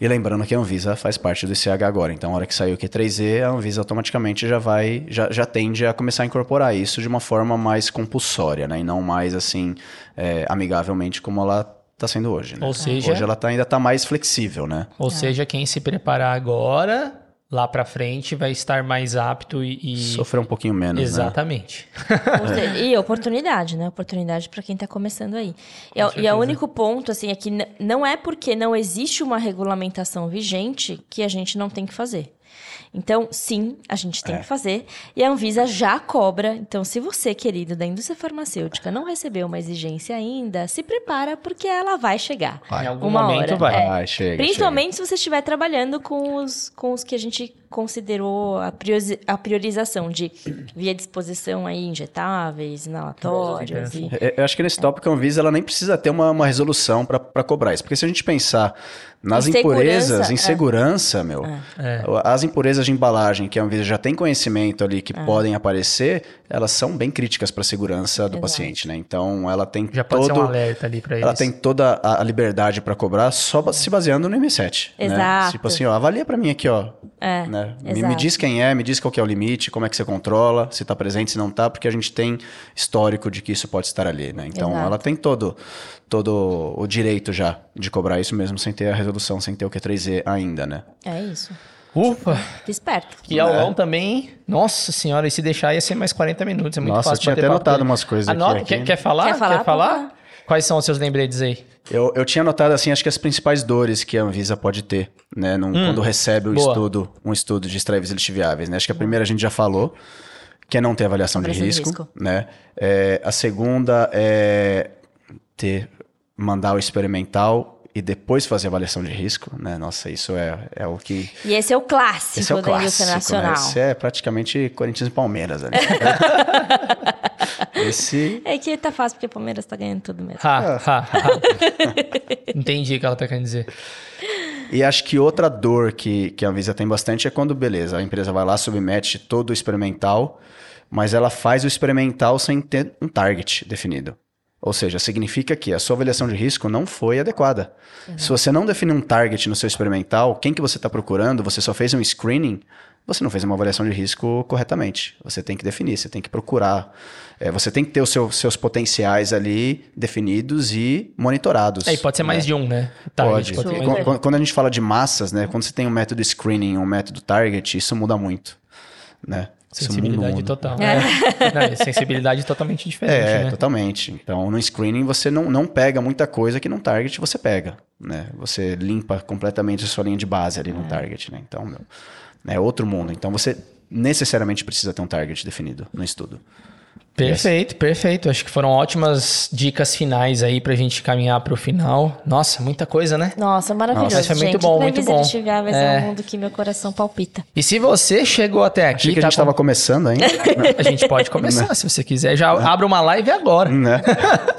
E lembrando que a Anvisa faz parte do ICH agora, então a hora que sair o Q3E, a Anvisa automaticamente já vai, já, já tende a começar a incorporar isso de uma forma mais compulsória, né? E não mais assim, é, amigavelmente como ela está sendo hoje, né? Ou seja- Hoje ela tá, ainda está mais flexível, né? Ou seja, quem se preparar agora, lá pra frente, vai estar mais apto e... e- Sofrer um pouquinho menos, né? Exatamente. Seja, E oportunidade, né? Oportunidade para quem está começando aí. E, Com o- e certeza. o único ponto, assim, é que não é porque não existe uma regulamentação vigente que a gente não tem que fazer. Então, sim, a gente tem É. que fazer. E a Anvisa já cobra. Então, se você, querido, da indústria farmacêutica, não recebeu uma exigência ainda, se prepara porque ela vai chegar. Em algum Uma momento hora. vai. É. Vai, chega, Principalmente se você estiver trabalhando com os, com os que a gente considerou a, priori- a priorização de via disposição aí injetáveis, inalatórios. E... É, Eu acho que nesse tópico a Anvisa ela nem precisa ter uma, uma resolução para cobrar isso. Porque se a gente pensar nas impurezas, em é. segurança, meu, É. as impurezas de embalagem que a Anvisa já tem conhecimento ali É. que podem aparecer, elas são bem críticas para a segurança do Exato. paciente, né? Então ela tem Já pode todo, ser um alerta ali pra eles. ela tem toda a liberdade para cobrar só se baseando no M7. Né? Exato. Tipo assim, ó, avalia para mim aqui, ó. É, né? Me, me diz quem é, me diz qual que é o limite, como é que você controla, se tá presente, se não tá, porque a gente tem histórico de que isso pode estar ali, né? Então Exato. ela tem todo, todo o direito já de cobrar isso mesmo sem ter a resolução, sem ter o Q3E ainda, né? É isso. Ufa! Fica esperto. Que aulão também. Nossa senhora, e se deixar ia ser mais 40 minutos. É muito Nossa, eu fácil tinha bater até dele. umas coisas aqui, Anota, aqui. Quer, quer falar? Quer falar? Quer falar? Quais são os seus lembretes aí? Eu, eu tinha notado, assim, acho que as principais dores que a Anvisa pode ter, né? num- quando recebe um Hum. boa. estudo, um estudo de extraíveis lixiviáveis, né? Acho que a primeira a gente já falou, que é não ter avaliação, de, Avaliação de risco, risco. né? É, a segunda é ter, mandar o experimental e depois fazer a avaliação de risco, né? Nossa, isso é, é o que... E esse é o clássico Esse é o da indústria clássico, né? nacional. Esse é praticamente Corinthians e Palmeiras, né? (laughs) Esse... É que tá fácil porque o Palmeiras tá ganhando tudo mesmo. Ha, ha, ha. Entendi o que ela tá querendo dizer. E acho que outra dor que, que a Anvisa tem bastante é quando, beleza, a empresa vai lá, submete todo o experimental, mas ela faz o experimental sem ter um target definido. Ou seja, significa que a sua avaliação de risco não foi adequada. Se você não define um target no seu experimental, quem que você está procurando, você só fez um screening, você não fez uma avaliação de risco corretamente. Você tem que definir, você tem que procurar. É, você tem que ter os seu- seus potenciais ali definidos e monitorados. É, e pode ser mais né? de um, né? Pode. Target, pode mais- Quando, quando- quando a gente fala de massas, né? Quando você tem um método screening, um método target, isso muda muito, né? Isso Sensibilidade total. É. Não, é sensibilidade totalmente diferente, É, né? totalmente. Então, no screening você não, não pega muita coisa que no target você pega, né? Você limpa completamente a sua linha de base ali no É. target, né? Então, meu, é outro mundo. Então, você necessariamente precisa ter um target definido no estudo. Perfeito, perfeito. Acho que foram ótimas dicas finais aí pra gente caminhar pro final. Nossa, muita coisa, né? Nossa, maravilhoso, Nossa, foi muito gente. bom, Pra muito bom. Lixiviáveis é. É. um mundo que meu coração palpita. E se você chegou até aqui, Achei que a tá gente estava com- começando ainda, (laughs) a gente pode começar, se você quiser. Já abra uma live agora. né?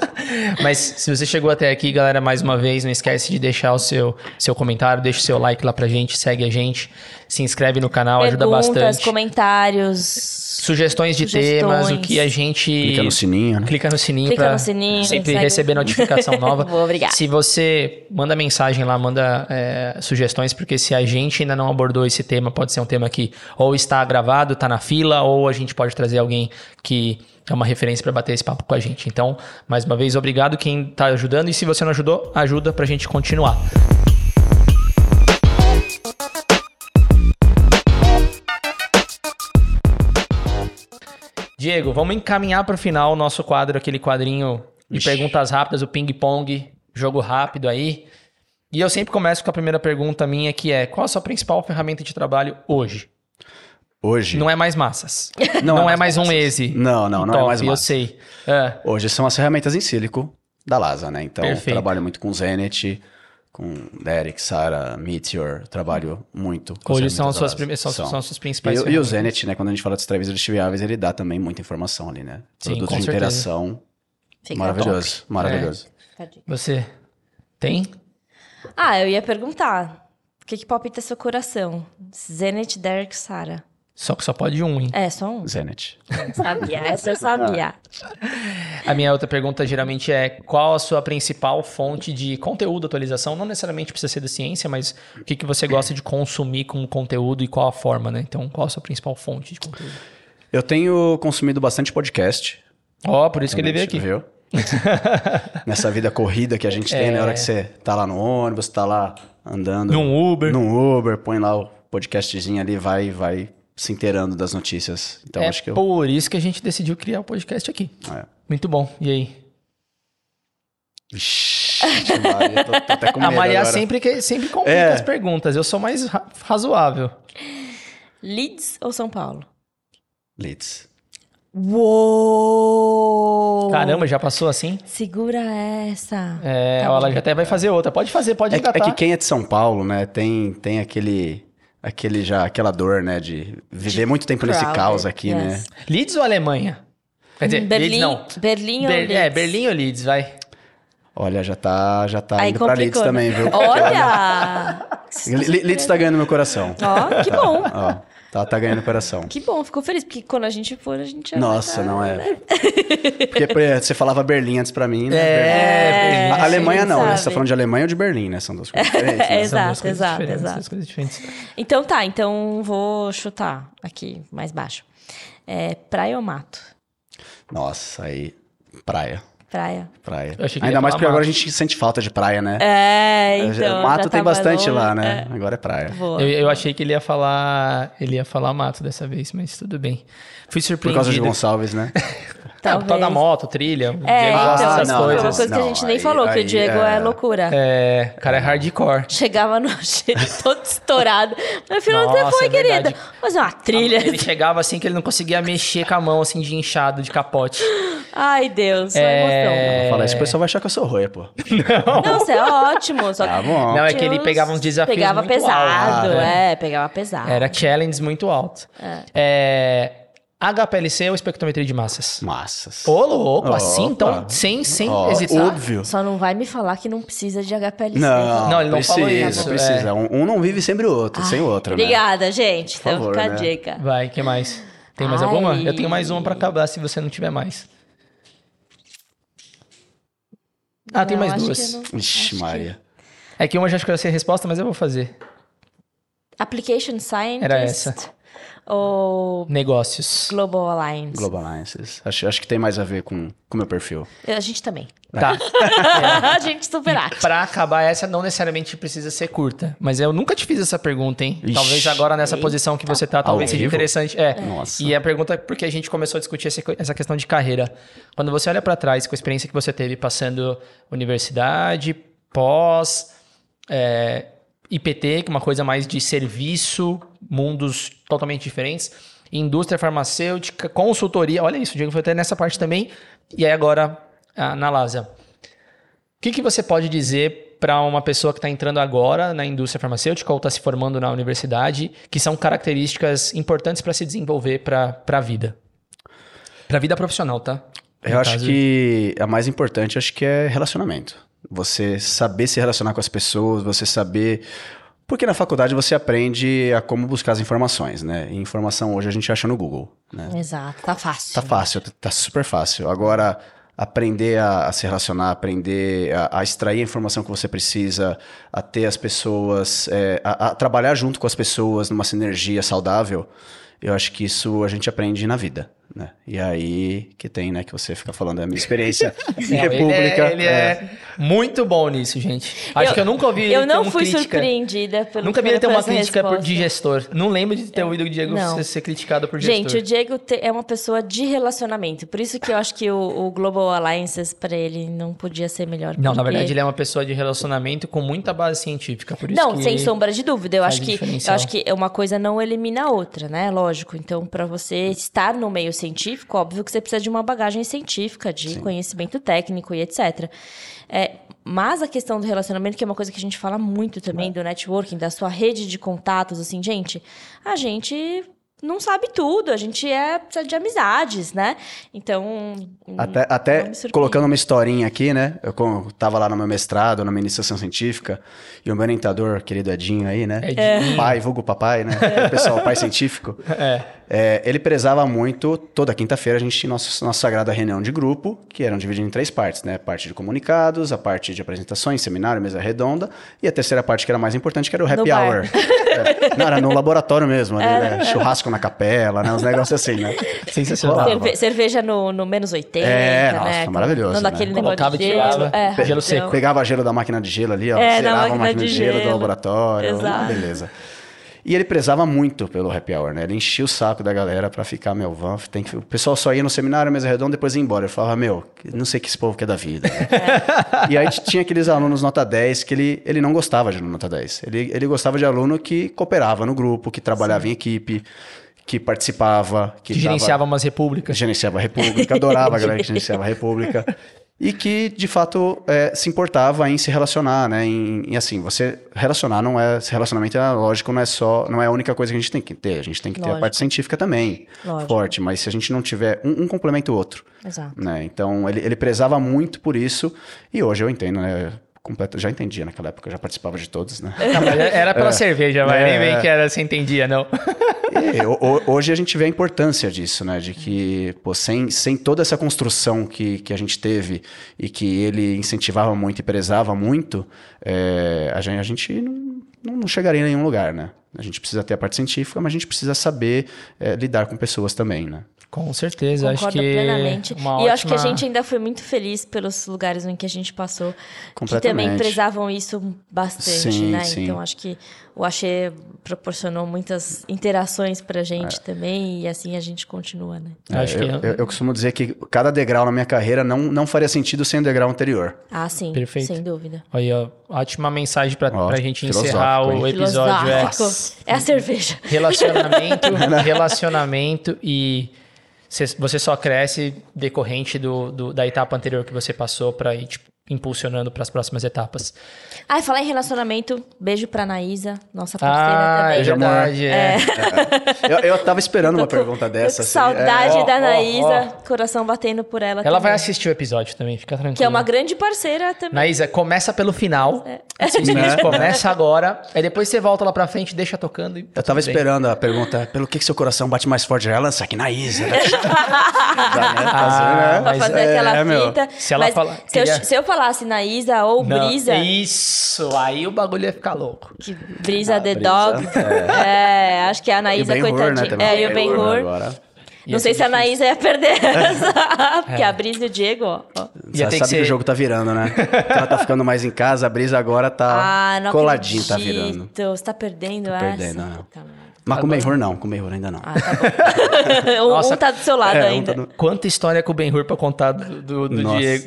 (laughs) Mas se você chegou até aqui, galera, mais uma vez, não esquece de deixar o seu, seu comentário, deixa o seu like lá pra gente, segue a gente, se inscreve no canal, ajuda Perguntas, bastante. comentários. Sugestões de Sugestões. temas, o que a gente. Clica no sininho, né? Clica no sininho Clica pra no sininho, sempre segue- receber notificação (laughs) nova. Vou, obrigada. Se você manda mensagem lá, manda é, sugestões, porque se a gente ainda não abordou esse tema, pode ser um tema que ou está gravado, está na fila, ou a gente pode trazer alguém que é uma referência para bater esse papo com a gente. Então, mais uma vez, obrigado quem está ajudando. E se você não ajudou, ajuda para a gente continuar. Diego, vamos encaminhar para o final o nosso quadro, aquele quadrinho de Ixi. perguntas rápidas, o ping-pong, jogo rápido aí. E eu sempre começo com a primeira pergunta minha, que é: qual a sua principal ferramenta de trabalho hoje? Hoje. Não é mais massas. (laughs) Não Não, é é mais um massas. ESE. Não, não, não é Top, mais Eu massa. sei. É. Hoje são as ferramentas em sílico da LASA, né? Então, Perfeito. trabalho muito com Zenit, com Derek, Sara, Meteor, trabalho muito. com Hoje são as suas, prime- são, São. são as suas principais E, o- e o. Zenit, né? Quando a gente fala de extravisor lixiviáveis, ele dá também muita informação ali, né? Sim, Produto com de certeza. interação. Fica maravilhoso, maravilhoso. top. Você tem? Ah, eu ia perguntar. O que, que palpita seu coração? Zenith, Derek, Sara. Só que só pode um, hein? É, só um? Zenit. Sabia, essa eu sabia. A minha outra pergunta geralmente é qual a sua principal fonte de conteúdo, atualização? Não necessariamente precisa ser da ciência, mas o que, que você gosta de consumir com conteúdo e qual a forma, né? Então, qual a sua principal fonte de conteúdo? Eu tenho consumido bastante podcast. Ó, por isso que ele veio aqui. Viu? (laughs) Nessa vida corrida que a gente tem, na hora que você tá lá no ônibus, tá lá andando. Num Uber. Num Uber, põe lá o podcastzinho ali, vai vai se inteirando das notícias. Então é acho que eu. por isso que a gente decidiu criar o podcast aqui. É. Muito bom. E aí? Vixe, Maria, tô, tô até com medo a Maria agora. sempre, que, sempre complica É. as perguntas. Eu sou mais ra- razoável. Leeds ou São Paulo? Leeds. Uou! Caramba, já passou assim? Segura essa. É, Tá ela bom. já até vai fazer outra. Pode fazer, pode É, que- é engatar. que quem é de São Paulo, né, tem, tem aquele, aquele já, aquela dor, né, de viver muito tempo nesse caos aqui, né? yes. Leeds ou Alemanha? Quer dizer, Leeds Berlim, não. Berlim ou Ber- Leeds? É, Berlim ou Leeds, vai. Olha, já tá, já tá Aí indo pra Leeds né? também, viu? Olha! Le- (laughs) Leeds tá ganhando meu coração. Ó, que bom. Ó, tá, tá ganhando coração. Que bom, ficou feliz, porque quando a gente for, a gente já Nossa, vai tá- não é. Porque pô, você falava Berlim antes pra mim, né? É, Berlim. A Alemanha não, né? sabe. Você tá falando de Alemanha ou de Berlim, né? São duas coisas diferentes. né? É, São duas Exato, coisas exato, diferentes, exato. duas coisas diferentes. Então tá, então vou chutar aqui, mais baixo. É, praia ou mato? Nossa, aí. Praia. Praia. Praia. Ainda mais porque agora a gente sente falta de praia, né? É, então. Mato já tem bastante longe. lá, né? Agora é praia. É, boa. Eu, eu achei que ele ia falar. Ele ia falar mato dessa vez, mas tudo bem. Fui Por surpreendido. causa de Gonçalves, né? (laughs) Tá, por causa da Talvez. moto, trilha. É, Diego então, gosta isso dessas não, foi coisas. uma coisa que a Não, gente nem aí- falou, que aí o Diego é, é- loucura. É, o cara é hardcore. Chegava no (laughs) cheiro todo estourado. Meu filho, Nossa, foi, é querida? Fazer uma trilha. Ele chegava assim que ele não conseguia mexer com a mão, assim, de inchado, de capote. Ai, Deus, só É. Vou falar isso, o pessoal vai achar que eu sou roia, pô. emoção. Não, você é ótimo. Só Tá que bom. Não, é que ele pegava uns desafios Pegava muito pesado, altos, né? é, pegava pesado. Era challenge muito alto. É. HPLC ou espectrometria de massas? Massas. Ô, louco, Opa. assim, então, sem, sem Ó, hesitar. Óbvio. Só não vai me falar que não precisa de HPLC. Não, Não, ele não precisa, falou isso, precisa. é. Um, um não vive sempre o outro, sem o outro, né? Obrigada, gente. Por Então favor, fica a né? dica. Vai, que mais? Tem mais Ai. alguma? Eu tenho mais uma pra acabar se você não tiver mais. Ah, tem Não, mais acho duas. não- Ixi, acho que- Maria. É que uma já acho que eu sei a resposta, mas eu vou fazer. Application Scientist Era essa. Ou Negócios. Global Alliance? Global Alliances. Acho, acho que tem mais a ver com o meu perfil. A gente também. Tá. (laughs) a gente super acha. Pra acabar, essa não necessariamente precisa ser curta. Mas eu nunca te fiz essa pergunta, hein? Ixi. Talvez agora nessa posição que você tá, talvez Ao seja vivo? interessante. É. Nossa. E a pergunta é porque a gente começou a discutir essa questão de carreira. Quando você olha pra trás com a experiência que você teve passando universidade, pós, é, IPT, que é uma coisa mais de serviço, mundos totalmente diferentes, indústria farmacêutica, consultoria. Olha isso, o Diego foi até nessa parte também. E aí agora na Lasa. O que, que você pode dizer para uma pessoa que está entrando agora na indústria farmacêutica ou está se formando na universidade, que são características importantes para se desenvolver para a vida? Para a vida profissional, tá? No Eu acho caso- que a mais importante acho que é relacionamento. Você saber se relacionar com as pessoas, você saber. Porque na faculdade você aprende a como buscar as informações, né? E informação hoje a gente acha no Google, né? Exato, tá fácil. Tá fácil, tá super fácil. Agora, aprender a, a se relacionar, aprender a, a extrair a informação que você precisa, a ter as pessoas, é, a, a trabalhar junto com as pessoas numa sinergia saudável, eu acho que isso a gente aprende na vida, né? E aí que tem, né, que você fica falando, é a minha (laughs) experiência em Não, ele república. é, ele é muito bom nisso, gente. Acho Eu- que eu nunca ouvi ele Eu ter não uma fui crítica. surpreendida pelo Nunca vi ele ter por uma crítica por, resposta. de gestor. Não lembro de ter ouvido o Diego Não. ser, ser criticado por Gente, gestor. o Diego te- é uma pessoa de relacionamento. Por isso que eu acho que o, o Global Alliances, para ele, não podia ser melhor. Não, na verdade ele é uma pessoa de relacionamento com muita base científica. Por isso Não, que sem sombra de dúvida. Eu acho, que, eu acho que uma coisa não elimina a outra, né? Lógico. Então, para você estar no meio científico, óbvio que você precisa de uma bagagem científica, de conhecimento técnico e etc. É, Mas a questão do relacionamento, que é uma coisa que a gente fala muito também, do networking, da sua rede de contatos, assim, gente, a gente não sabe tudo, a gente é precisa de amizades, né? Então. Até, até colocando uma historinha aqui, né? Eu tava lá no meu mestrado, na minha iniciação científica, e o meu orientador, querido Edinho aí, né? Edinho. Pai, vulgo papai, né? É. O pessoal, pai científico. É. É, ele prezava muito, toda quinta-feira a gente tinha nossa, nossa sagrada reunião de grupo, que eram divididas em três partes, né? A parte de comunicados, a parte de apresentações, seminário, mesa redonda, e a terceira parte que era mais importante, que era o happy hour. É, não, era no laboratório mesmo, ali, né? Churrasco na capela, né? Uns negócios assim, né? Sensacional. Cerve cerveja no, no menos 80, é, nossa, né? maravilhoso. Não daquele né? negócio de gelo. É, gelo seco. Pegava gelo da máquina de gelo ali, ó. É, zerava a máquina de gelo, de gelo do laboratório. Exato. Beleza. E ele prezava muito pelo happy hour, né? Ele enchia o saco da galera para ficar, meu, vamos, tem que... o pessoal só ia no seminário, mesa redonda, depois ia embora. Eu falava, meu, não sei que esse povo quer da vida. Né? É. E aí tinha aqueles alunos nota 10 que ele, ele não gostava de aluno nota 10. Ele, ele gostava de aluno que cooperava no grupo, que trabalhava Sim. em equipe, que participava. Que, que gerenciava umas repúblicas. Gerenciava a república, adorava a galera que (laughs) gerenciava a república e que de fato é, se importava em se relacionar, né? Em, em, assim, você relacionar não é relacionamento é lógico, não é só, não é a única coisa que a gente tem que ter. A gente tem que lógico. ter a parte científica também lógico. forte, mas se a gente não tiver um, um complementa o outro, Exato. né? Então ele, ele prezava muito por isso e hoje eu entendo, né? Completo, já entendia naquela época, já participava de todos, né? Não, era pela é, cerveja, mas é, nem bem que era, você entendia, não. E, hoje a gente vê a importância disso, né? De que, pô, sem, sem toda essa construção que, que a gente teve e que ele incentivava muito e prezava muito, é, a gente, a gente não, não chegaria em nenhum lugar, né? A gente precisa ter a parte científica, mas a gente precisa saber é, lidar com pessoas também, né? Com certeza, Concordo acho que plenamente. e ótima... acho que a gente ainda foi muito feliz pelos lugares em que a gente passou, que também prezavam isso bastante, sim, né? Sim. Então acho que o Axê proporcionou muitas interações pra gente é. também e assim a gente continua, né? É, acho que eu, eu, eu, costumo dizer que cada degrau na minha carreira não, não faria sentido sem o degrau anterior. Ah, sim. Perfeito. Sem dúvida. Aí, ó, ótima mensagem pra, ó, pra gente encerrar o episódio. É, é a cerveja. (laughs) Relacionamento, (laughs) relacionamento e você só cresce decorrente do, do, da etapa anterior que você passou para ir tipo, impulsionando para as próximas etapas. Ah, falar em relacionamento, beijo pra Anaísa, nossa parceira ah, também. É verdade, é. é. (laughs) eu, eu tava esperando uma pergunta dessa. Assim. Saudade é. da Anaísa, oh, oh. coração batendo por ela. Ela também. vai assistir o episódio também, fica tranquilo. Que é uma grande parceira também. Anaísa, começa pelo final. É. Assiste, né? Começa agora, aí depois você volta lá pra frente, deixa tocando. eu tava esperando a pergunta, pelo que, que seu coração bate mais forte? Ela lança aqui na Isa. Né? Dá, (laughs) né? Ah, fazer, né? fazer é, aquela fita. Se, ela fala, se, eu, se eu falasse na Isa ou Não, Brisa. Isso, aí o bagulho ia ficar louco. Que Brisa ah, the Brisa, Dog. É. é. acho que a Anaísa, né, coitadinha. Né, é, e o Ben Hur. Não sei se a Anaísa ia perder essa. (laughs) Porque é. a Brisa e o Diego, ó. Você sabe que, ser... que, o jogo tá virando, né? (laughs) ela tá ficando mais em casa, a Brisa agora tá ah, coladinho, tá virando. Você tá perdendo essa? Perdendo, não. Mas com o Ben-Hur não, com o Ben-Hur ainda não. Ah, tá bom. (laughs) um, um tá do seu lado é, ainda. Um tá no... Quanta história com o Ben-Hur pra contar do, do, do Diego.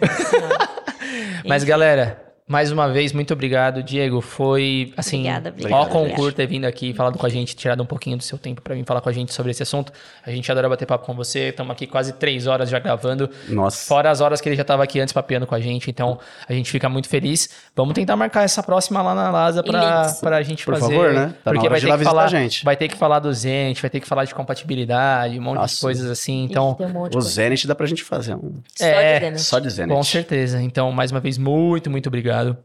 Mas, galera, mais uma vez, muito obrigado, Diego. Foi, assim, obrigada, obrigada, ó concurso ter vindo aqui, falado com a gente, tirado um pouquinho do seu tempo para vir falar com a gente sobre esse assunto. A gente adora bater papo com você. Estamos aqui quase três horas já gravando. Nossa. Fora as horas que ele já estava aqui antes papeando com a gente. Então, a gente fica muito feliz. Vamos tentar marcar essa próxima lá na Lasa para a gente Por fazer. Por favor, né? Tá porque vai ter, que falar, gente. vai ter que falar do Zenit, vai ter que falar de compatibilidade, um monte Nossa. de coisas assim. Então, um o Zenit dá pra gente fazer um... É, só de Zenit. Com certeza. Então, mais uma vez, muito, muito obrigado.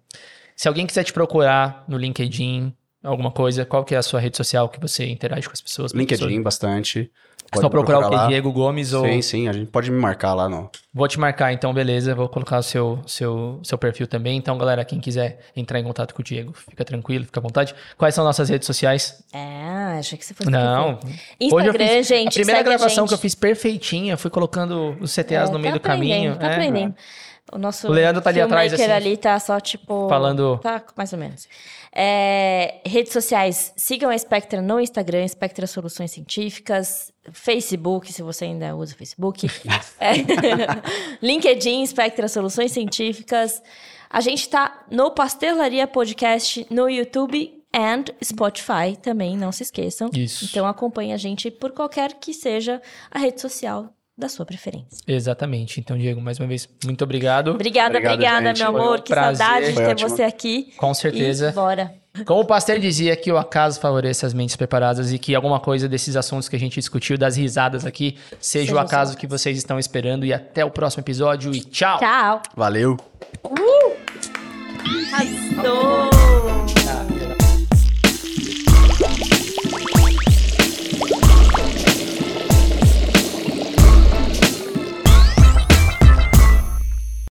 Se alguém quiser te procurar no LinkedIn, alguma coisa, qual que é a sua rede social que você interage com as pessoas? LinkedIn, bastante. Pode Só procurar, procurar o quê? Diego Gomes ou... Sim, sim, a gente pode me marcar lá no... Vou te marcar, então, beleza. Vou colocar o seu, seu, seu perfil também. Então, galera, quem quiser entrar em contato com o Diego, fica tranquilo, fica à vontade. Quais são nossas redes sociais? É, achei que você fosse... Não. Instagram, fiz, gente, A primeira gravação a que eu fiz perfeitinha, fui colocando os CTAs é, no meio tá do caminho. Tá é, aprendendo. O nosso o Leandro tá ali atrás, assim. ali tá só, tipo... Falando... Tá, mais ou menos. É, redes sociais, sigam a Spectra no Instagram, Spectra Soluções Científicas, Facebook, se você ainda usa Facebook, (laughs) é, (laughs) LinkedIn, Spectra Soluções Científicas. A gente tá no Pastelaria Podcast no YouTube and Spotify também, não se esqueçam. Isso. Então acompanhe a gente por qualquer que seja a rede social da sua preferência. Exatamente. Então, Diego, mais uma vez, muito obrigado. Obrigada, Obrigado, obrigada, gente. meu Foi um amor. que prazer. saudade de ter ótimo. você aqui. Com certeza. E bora. Como o Pasteur dizia que o acaso favorece as mentes preparadas e que alguma coisa desses assuntos que a gente discutiu, das risadas aqui, seja o acaso que vocês estão esperando. E até o próximo episódio e tchau! Tchau. Valeu! Arrasou.